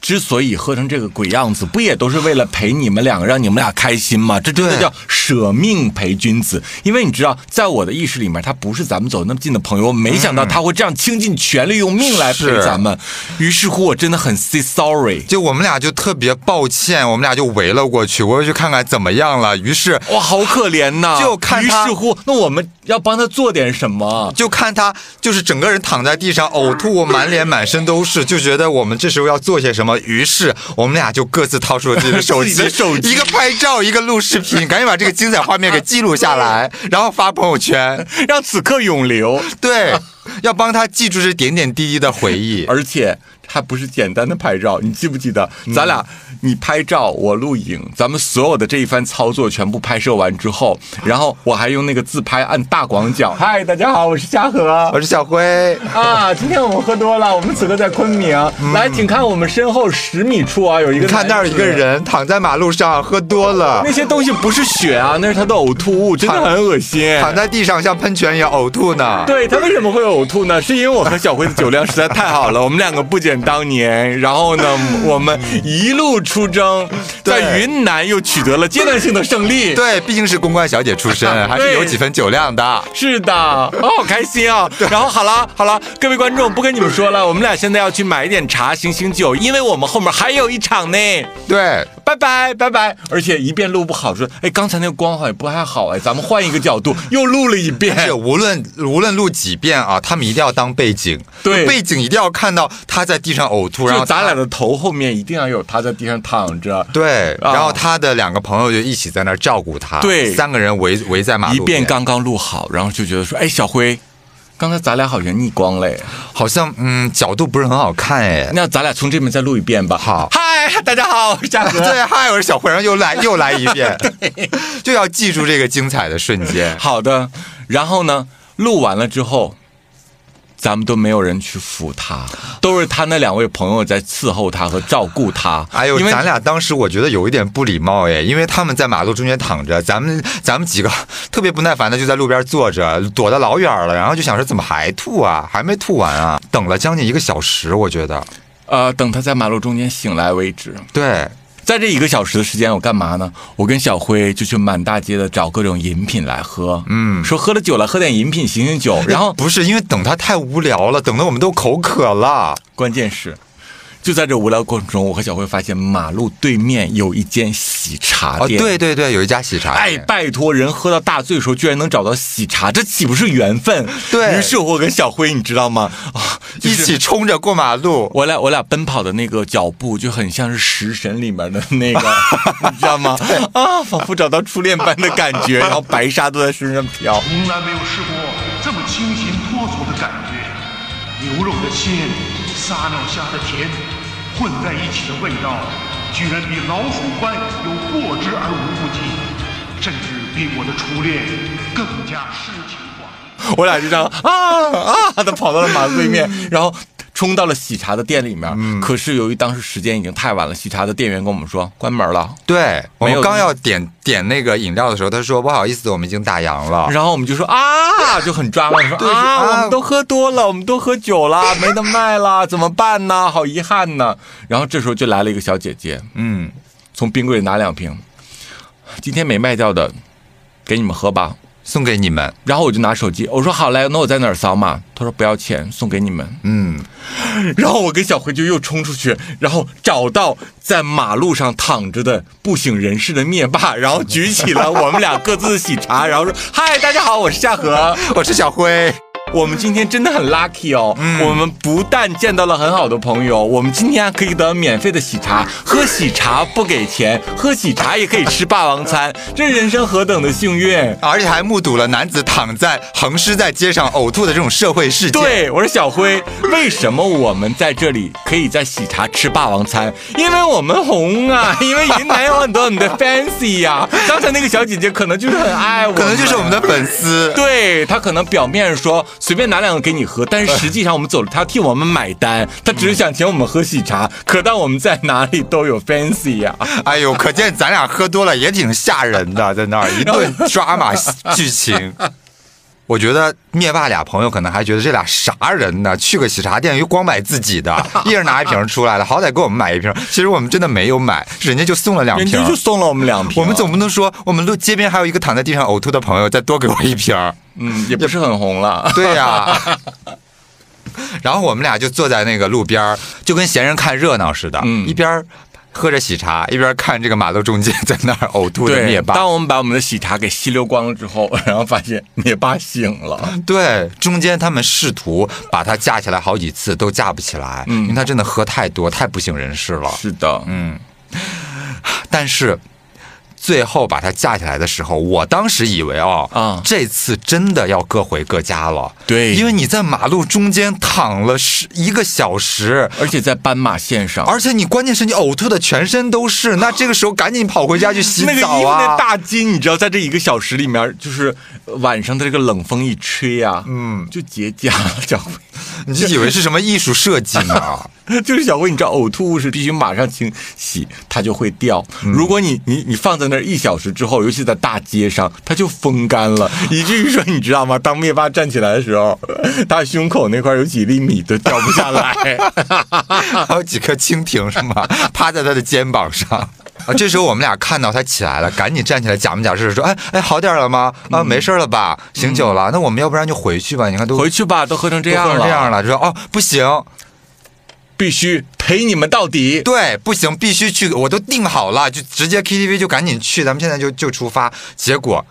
Speaker 1: 之所以喝成这个鬼样子，不也都是为了陪你们两个，让你们俩开心吗？这真的叫舍命陪君子。因为你知道，在我的意识里面，他不是咱们走那么近的朋友，没想到他会这样倾尽全力用命来陪咱们。于是乎，我真的很 say sorry。
Speaker 2: 就我们俩就特别抱歉，我们俩就围了过去，我要去看看怎么样了。于是
Speaker 1: 哇，好可怜呐！
Speaker 2: 就看他
Speaker 1: 于是乎，那我们要帮他做点什么？
Speaker 2: 就看他就是整个人躺在地上呕吐，满脸满身都是，就觉得我们这时候要做些什么。于是我们俩就各自掏出了自己的手机，
Speaker 1: 手机
Speaker 2: 一个拍照，一个录视频，[laughs] 赶紧把这个精彩画面给记录下来，然后发朋友圈。
Speaker 1: 让此刻永留。
Speaker 2: 对，要帮他记住这点点滴滴的回忆。[laughs]
Speaker 1: 而且还不是简单的拍照，你记不记得？咱俩你拍照，我录影，咱们所有的这一番操作全部拍摄完之后，然后我还用那个自拍按大广角。嗨，大家好，我是嘉禾
Speaker 2: 我是小辉，
Speaker 1: 啊。今天我们喝多了，我们此刻在昆明。来，请看我们身后十米处啊，有一个
Speaker 2: 你看那儿有一个。人躺在马路上，喝多了
Speaker 1: 那，些东西不是血啊，那是他的呕吐物，真的很恶心。
Speaker 2: 躺在地上像喷泉一样呕吐呢。
Speaker 1: 对他为什么会呕吐呢？是因为我和小辉的酒量实在太好了，我们两个不减当年，然后呢，我们一路出征，[laughs] 在云南又取得了阶段性的胜利。，
Speaker 2: 对，毕竟是公关小姐出身，[laughs] 还是有几分酒量的。
Speaker 1: 是的，[laughs] 哦，好开心啊！然后好了好了，各位观众，不跟你们说了，我们俩现在要去买一点茶醒醒酒，因为我们后面还有一场呢。
Speaker 2: 对，
Speaker 1: 拜拜拜拜，而且一遍录不好，说哎刚才那个光好像不太好哎，咱们换一个角度，[laughs] 又录了一遍。
Speaker 2: 而。且无论无论录几遍啊，他们一定要当背景，
Speaker 1: 对。
Speaker 2: 背景一定要看到他在地上呕吐，然后
Speaker 1: 咱俩的头后面一定要有他在地上躺着，
Speaker 2: 对，
Speaker 1: 啊。
Speaker 2: 然后他的两个朋友就一起在那儿照顾他，
Speaker 1: 对。
Speaker 2: 三个人围围在马路
Speaker 1: 一遍刚刚录好，然后就觉得说，哎，小辉，刚才咱俩好像逆光嘞，
Speaker 2: 好像嗯角度不是很好看哎。
Speaker 1: 那咱俩从这边再录一遍吧。
Speaker 2: 好
Speaker 1: 嗨，大家好，我是夏河。[laughs]
Speaker 2: 对，嗨，我是小慧，然后又来又来一遍，[laughs] 就要记住这个精彩的瞬间。
Speaker 1: 好的，然后呢，录完了之后，咱们都没有人去扶他，[laughs] 都是他那两位朋友在伺候他和照顾他。
Speaker 2: 哎呦，
Speaker 1: 因为
Speaker 2: 咱俩当时我觉得有一点不礼貌哎，因为他们在马路中间躺着，咱们咱们几个 [laughs] 特别不耐烦的就在路边坐着，躲得老远了，然后就想说怎么还吐啊，还没吐完啊，等了将近一个小时，我觉得，
Speaker 1: 呃，等他在马路中间醒来为止。
Speaker 2: 对，
Speaker 1: 在这一个小时的时间，我干嘛呢？我跟小辉就去满大街的找各种饮品来喝，
Speaker 2: 嗯
Speaker 1: 说喝了酒了，喝点饮品醒醒酒。然后
Speaker 2: 不是因为等他太无聊了，等的我们都口渴了。
Speaker 1: 关键是，就在这无聊过程中，我和小辉发现马路对面有一间喜茶
Speaker 2: 哦，
Speaker 1: 店。
Speaker 2: 对对对，有一家喜茶
Speaker 1: 哎，
Speaker 2: 店，
Speaker 1: 拜托，人喝到大醉的时候，居然能找到喜茶，这岂不是缘分？
Speaker 2: 对
Speaker 1: 于是我跟小辉，你知道吗？啊，就是
Speaker 2: 一起冲着过马路。
Speaker 1: 我俩我俩奔跑的那个脚步就很像是《食神》里面的那个，[laughs] 你知道吗？啊，仿佛找到初恋般的感觉，[laughs] 然后白沙都在身上飘。
Speaker 8: 从来没有试过这么清新脱俗的感觉。牛肉的鲜，撒尿虾的甜，混在一起的味道，居然比老鼠般有过之而无不及，甚至比我的初恋更加诗情画意。
Speaker 1: 我俩就这样啊啊的跑到了马路对面，然后冲到了喜茶的店里面。
Speaker 2: 嗯
Speaker 1: 可是由于当时时间已经太晚了，喜茶的店员跟我们说关门了。
Speaker 2: 对，我们刚要点点那个饮料的时候，他说不好意思，我们已经打烊了。[laughs]
Speaker 1: 然后我们就说啊，就很抓狂，说啊我们都喝多了，我们都喝酒了，没得卖了，怎么办呢？好遗憾呢。[laughs] 然后这时候就来了一个小姐姐，
Speaker 2: 嗯，
Speaker 1: 从冰柜里拿两瓶，今天没卖掉的，给你们喝吧。
Speaker 2: 送给你们。
Speaker 1: 然后我就拿手机，我说好嘞，那我在哪儿扫码？他说不要钱，送给你们。
Speaker 2: 嗯，
Speaker 1: 然后我跟小辉就又冲出去，然后找到在马路上躺着的不省人事的灭霸，[laughs] 然后举起了我们俩各自的喜茶，然后说：“嗨，大家好，我是夏荷。[laughs] ”
Speaker 2: 我是小辉。
Speaker 1: 我们今天真的很 lucky 哦，我们不但见到了很好的朋友，我们今天还可以得到免费的喜茶，喝喜茶不给钱，喝喜茶也可以吃霸王餐，这人生何等的幸运！
Speaker 2: 而且还目睹了男子躺在横尸在街上呕吐的这种社会事件。，
Speaker 1: 对，我是小辉。为什么我们在这里可以在喜茶吃霸王餐？因为我们红啊，[laughs] 因为云南有很多很多 fancy 呀、刚才那个小姐姐可能就是很爱我，
Speaker 2: 可能就是我们的。粉丝。
Speaker 1: 对她可能表面说随便拿两个给你喝，但是实际上我们走了，他替我们买单，他只是想请我们喝喜茶。可当我们在哪里都有 fancy 呀、
Speaker 2: 哎呦，可见咱俩喝多了也挺吓人的，在那儿一顿 [laughs] 抓马剧情。我觉得灭霸俩朋友可能还觉得这俩啥人呢？去个喜茶店又光买自己的，[laughs] 一人拿一瓶出来了，好歹给我们买一瓶。其实我们真的没有买，人家就送了两瓶
Speaker 1: 人家。就送了我们两瓶。
Speaker 2: 我们总不能说我们路街边还有一个躺在地上呕吐的朋友，再多给我一瓶。
Speaker 1: 嗯也不是很红了。
Speaker 2: 对呀、[laughs] 然后我们俩就坐在那个路边儿，就跟闲人看热闹似的，
Speaker 1: 嗯
Speaker 2: 一边儿喝着喜茶，一边看这个马路中间在那儿呕吐的
Speaker 1: 对，
Speaker 2: 灭霸。
Speaker 1: 当我们把我们的喜茶给吸溜光了之后，[laughs] 然后发现灭霸醒了。
Speaker 2: 对，中间他们试图把他架起来好几次，都架不起来，
Speaker 1: 嗯
Speaker 2: 因为他真的喝太多，太不省人事了。
Speaker 1: 是的，
Speaker 2: 嗯，但是最后把它架起来的时候，我当时以为哦，
Speaker 1: 啊
Speaker 2: 这次真的要各回各家了。
Speaker 1: 对
Speaker 2: 因为你在马路中间躺了十一个小时。
Speaker 1: 而且在斑马线上，
Speaker 2: 而且你关键是你呕吐的全身都是，[gasps] 那这个时候赶紧跑回家去洗
Speaker 1: 那个衣
Speaker 2: 澡
Speaker 1: 服那
Speaker 2: 啊！
Speaker 1: 大筋，你知道，在这一个小时里面，就是晚上的这个冷风一吹啊，
Speaker 2: 嗯，
Speaker 1: 就结痂了。
Speaker 2: 你就以为是什么艺术设计呢？[laughs] [laughs]
Speaker 1: 就是小辉，你知道，呕吐物是必须马上清洗，它就会掉。如果你你你放在那儿一小时之后，尤其在大街上，它就风干了，以至于说，你知道吗？当灭霸站起来的时候，他胸口那块有几粒米都掉不下来。[laughs]
Speaker 2: 还有几颗蜻蜓是吗？趴在他的肩膀上。啊，这时候我们俩看到他起来了，赶紧站起来，假模假式地说：“哎哎，好点了吗？啊，没事了吧？醒酒了？那我们要不然就回去吧？你看都
Speaker 1: 回去吧，都喝成这样了，
Speaker 2: 喝成这样了，就说哦不行，
Speaker 1: 必须陪你们到底。
Speaker 2: 对，不行，必须去，我都定好了，就直接 KTV 就赶紧去，咱们现在就就出发。结果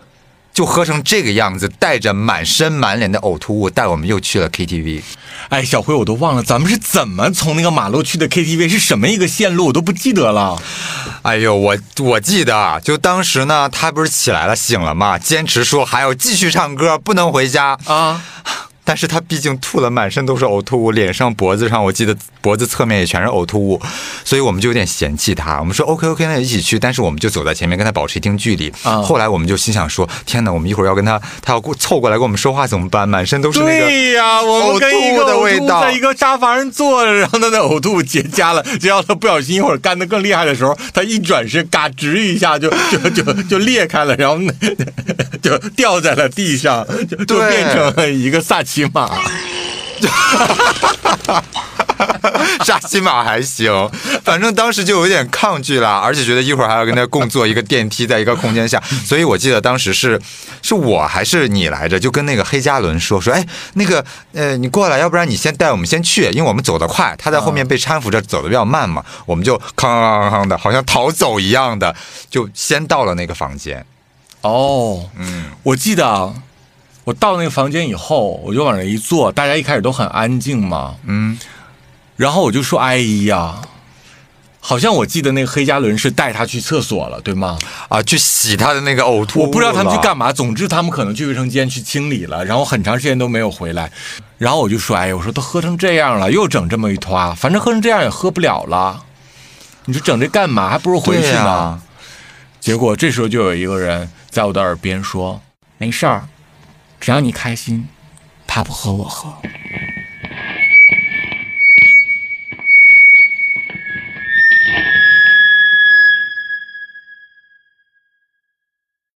Speaker 2: 就喝成这个样子，带着满身满脸的呕吐物，带我们又去了 KTV。
Speaker 1: 哎，小辉，我都忘了咱们是怎么从那个马路去的 KTV，是什么一个线路，我都不记得了。
Speaker 2: 哎呦，我我记得，就当时呢，他不是起来了，醒了嘛，坚持说还要继续唱歌，不能回家
Speaker 1: 啊。
Speaker 2: 但是他毕竟吐了，满身都是呕吐物，脸上、脖子上，我记得脖子侧面也全是呕吐物，所以我们就有点嫌弃他。我们说 OK OK，那一起去，但是我们就走在前面，跟他保持一定距离。
Speaker 1: 啊
Speaker 2: 后来我们就心想说：天哪，我们一会儿要跟他，他要过凑过来跟我们说话怎么办？满身都是那个。
Speaker 1: 对呀，我们跟一个
Speaker 2: 呕吐的味道
Speaker 1: 在一个沙发上坐着，然后他的呕吐物结痂了，只要他不小心一会儿干得更厉害的时候，他一转身，嘎吱一下就就就 [laughs] 就裂开了，然后那就掉在了地上，就就变成了一个萨琪玛。
Speaker 2: 沙琪玛还行，反正当时就有点抗拒啦，而且觉得一会儿还要跟他共坐一个电梯，在一个空间下，所以我记得当时是是我还是你来着，就跟那个黑加仑说说，哎，那个呃，你过来，要不然你先带我们先去，因为我们走得快，他在后面被搀扶着走得比较慢嘛，我们就康康康康的，好像逃走一样的，就先到了那个房间。
Speaker 1: 哦，
Speaker 2: 嗯，
Speaker 1: 我记得啊我到那个房间以后，我就往那一坐，大家一开始都很安静嘛，
Speaker 2: 嗯，
Speaker 1: 然后我就说：“哎呀，好像我记得那个黑加仑是带他去厕所了，对吗？
Speaker 2: 啊，去洗他的那个呕吐物
Speaker 1: 我不知道他们去干
Speaker 2: 嘛。
Speaker 1: 总之他们可能去卫生间去清理了，然后很长时间都没有回来。然后我就说：哎，我说都喝成这样了，又整这么一坨，反正喝成这样也喝不了了。你说整这干嘛？还不如回去呢。
Speaker 2: 呀
Speaker 1: 结果这时候就有一个人在我的耳边说
Speaker 6: 没事儿，只要你开心，他不喝我喝。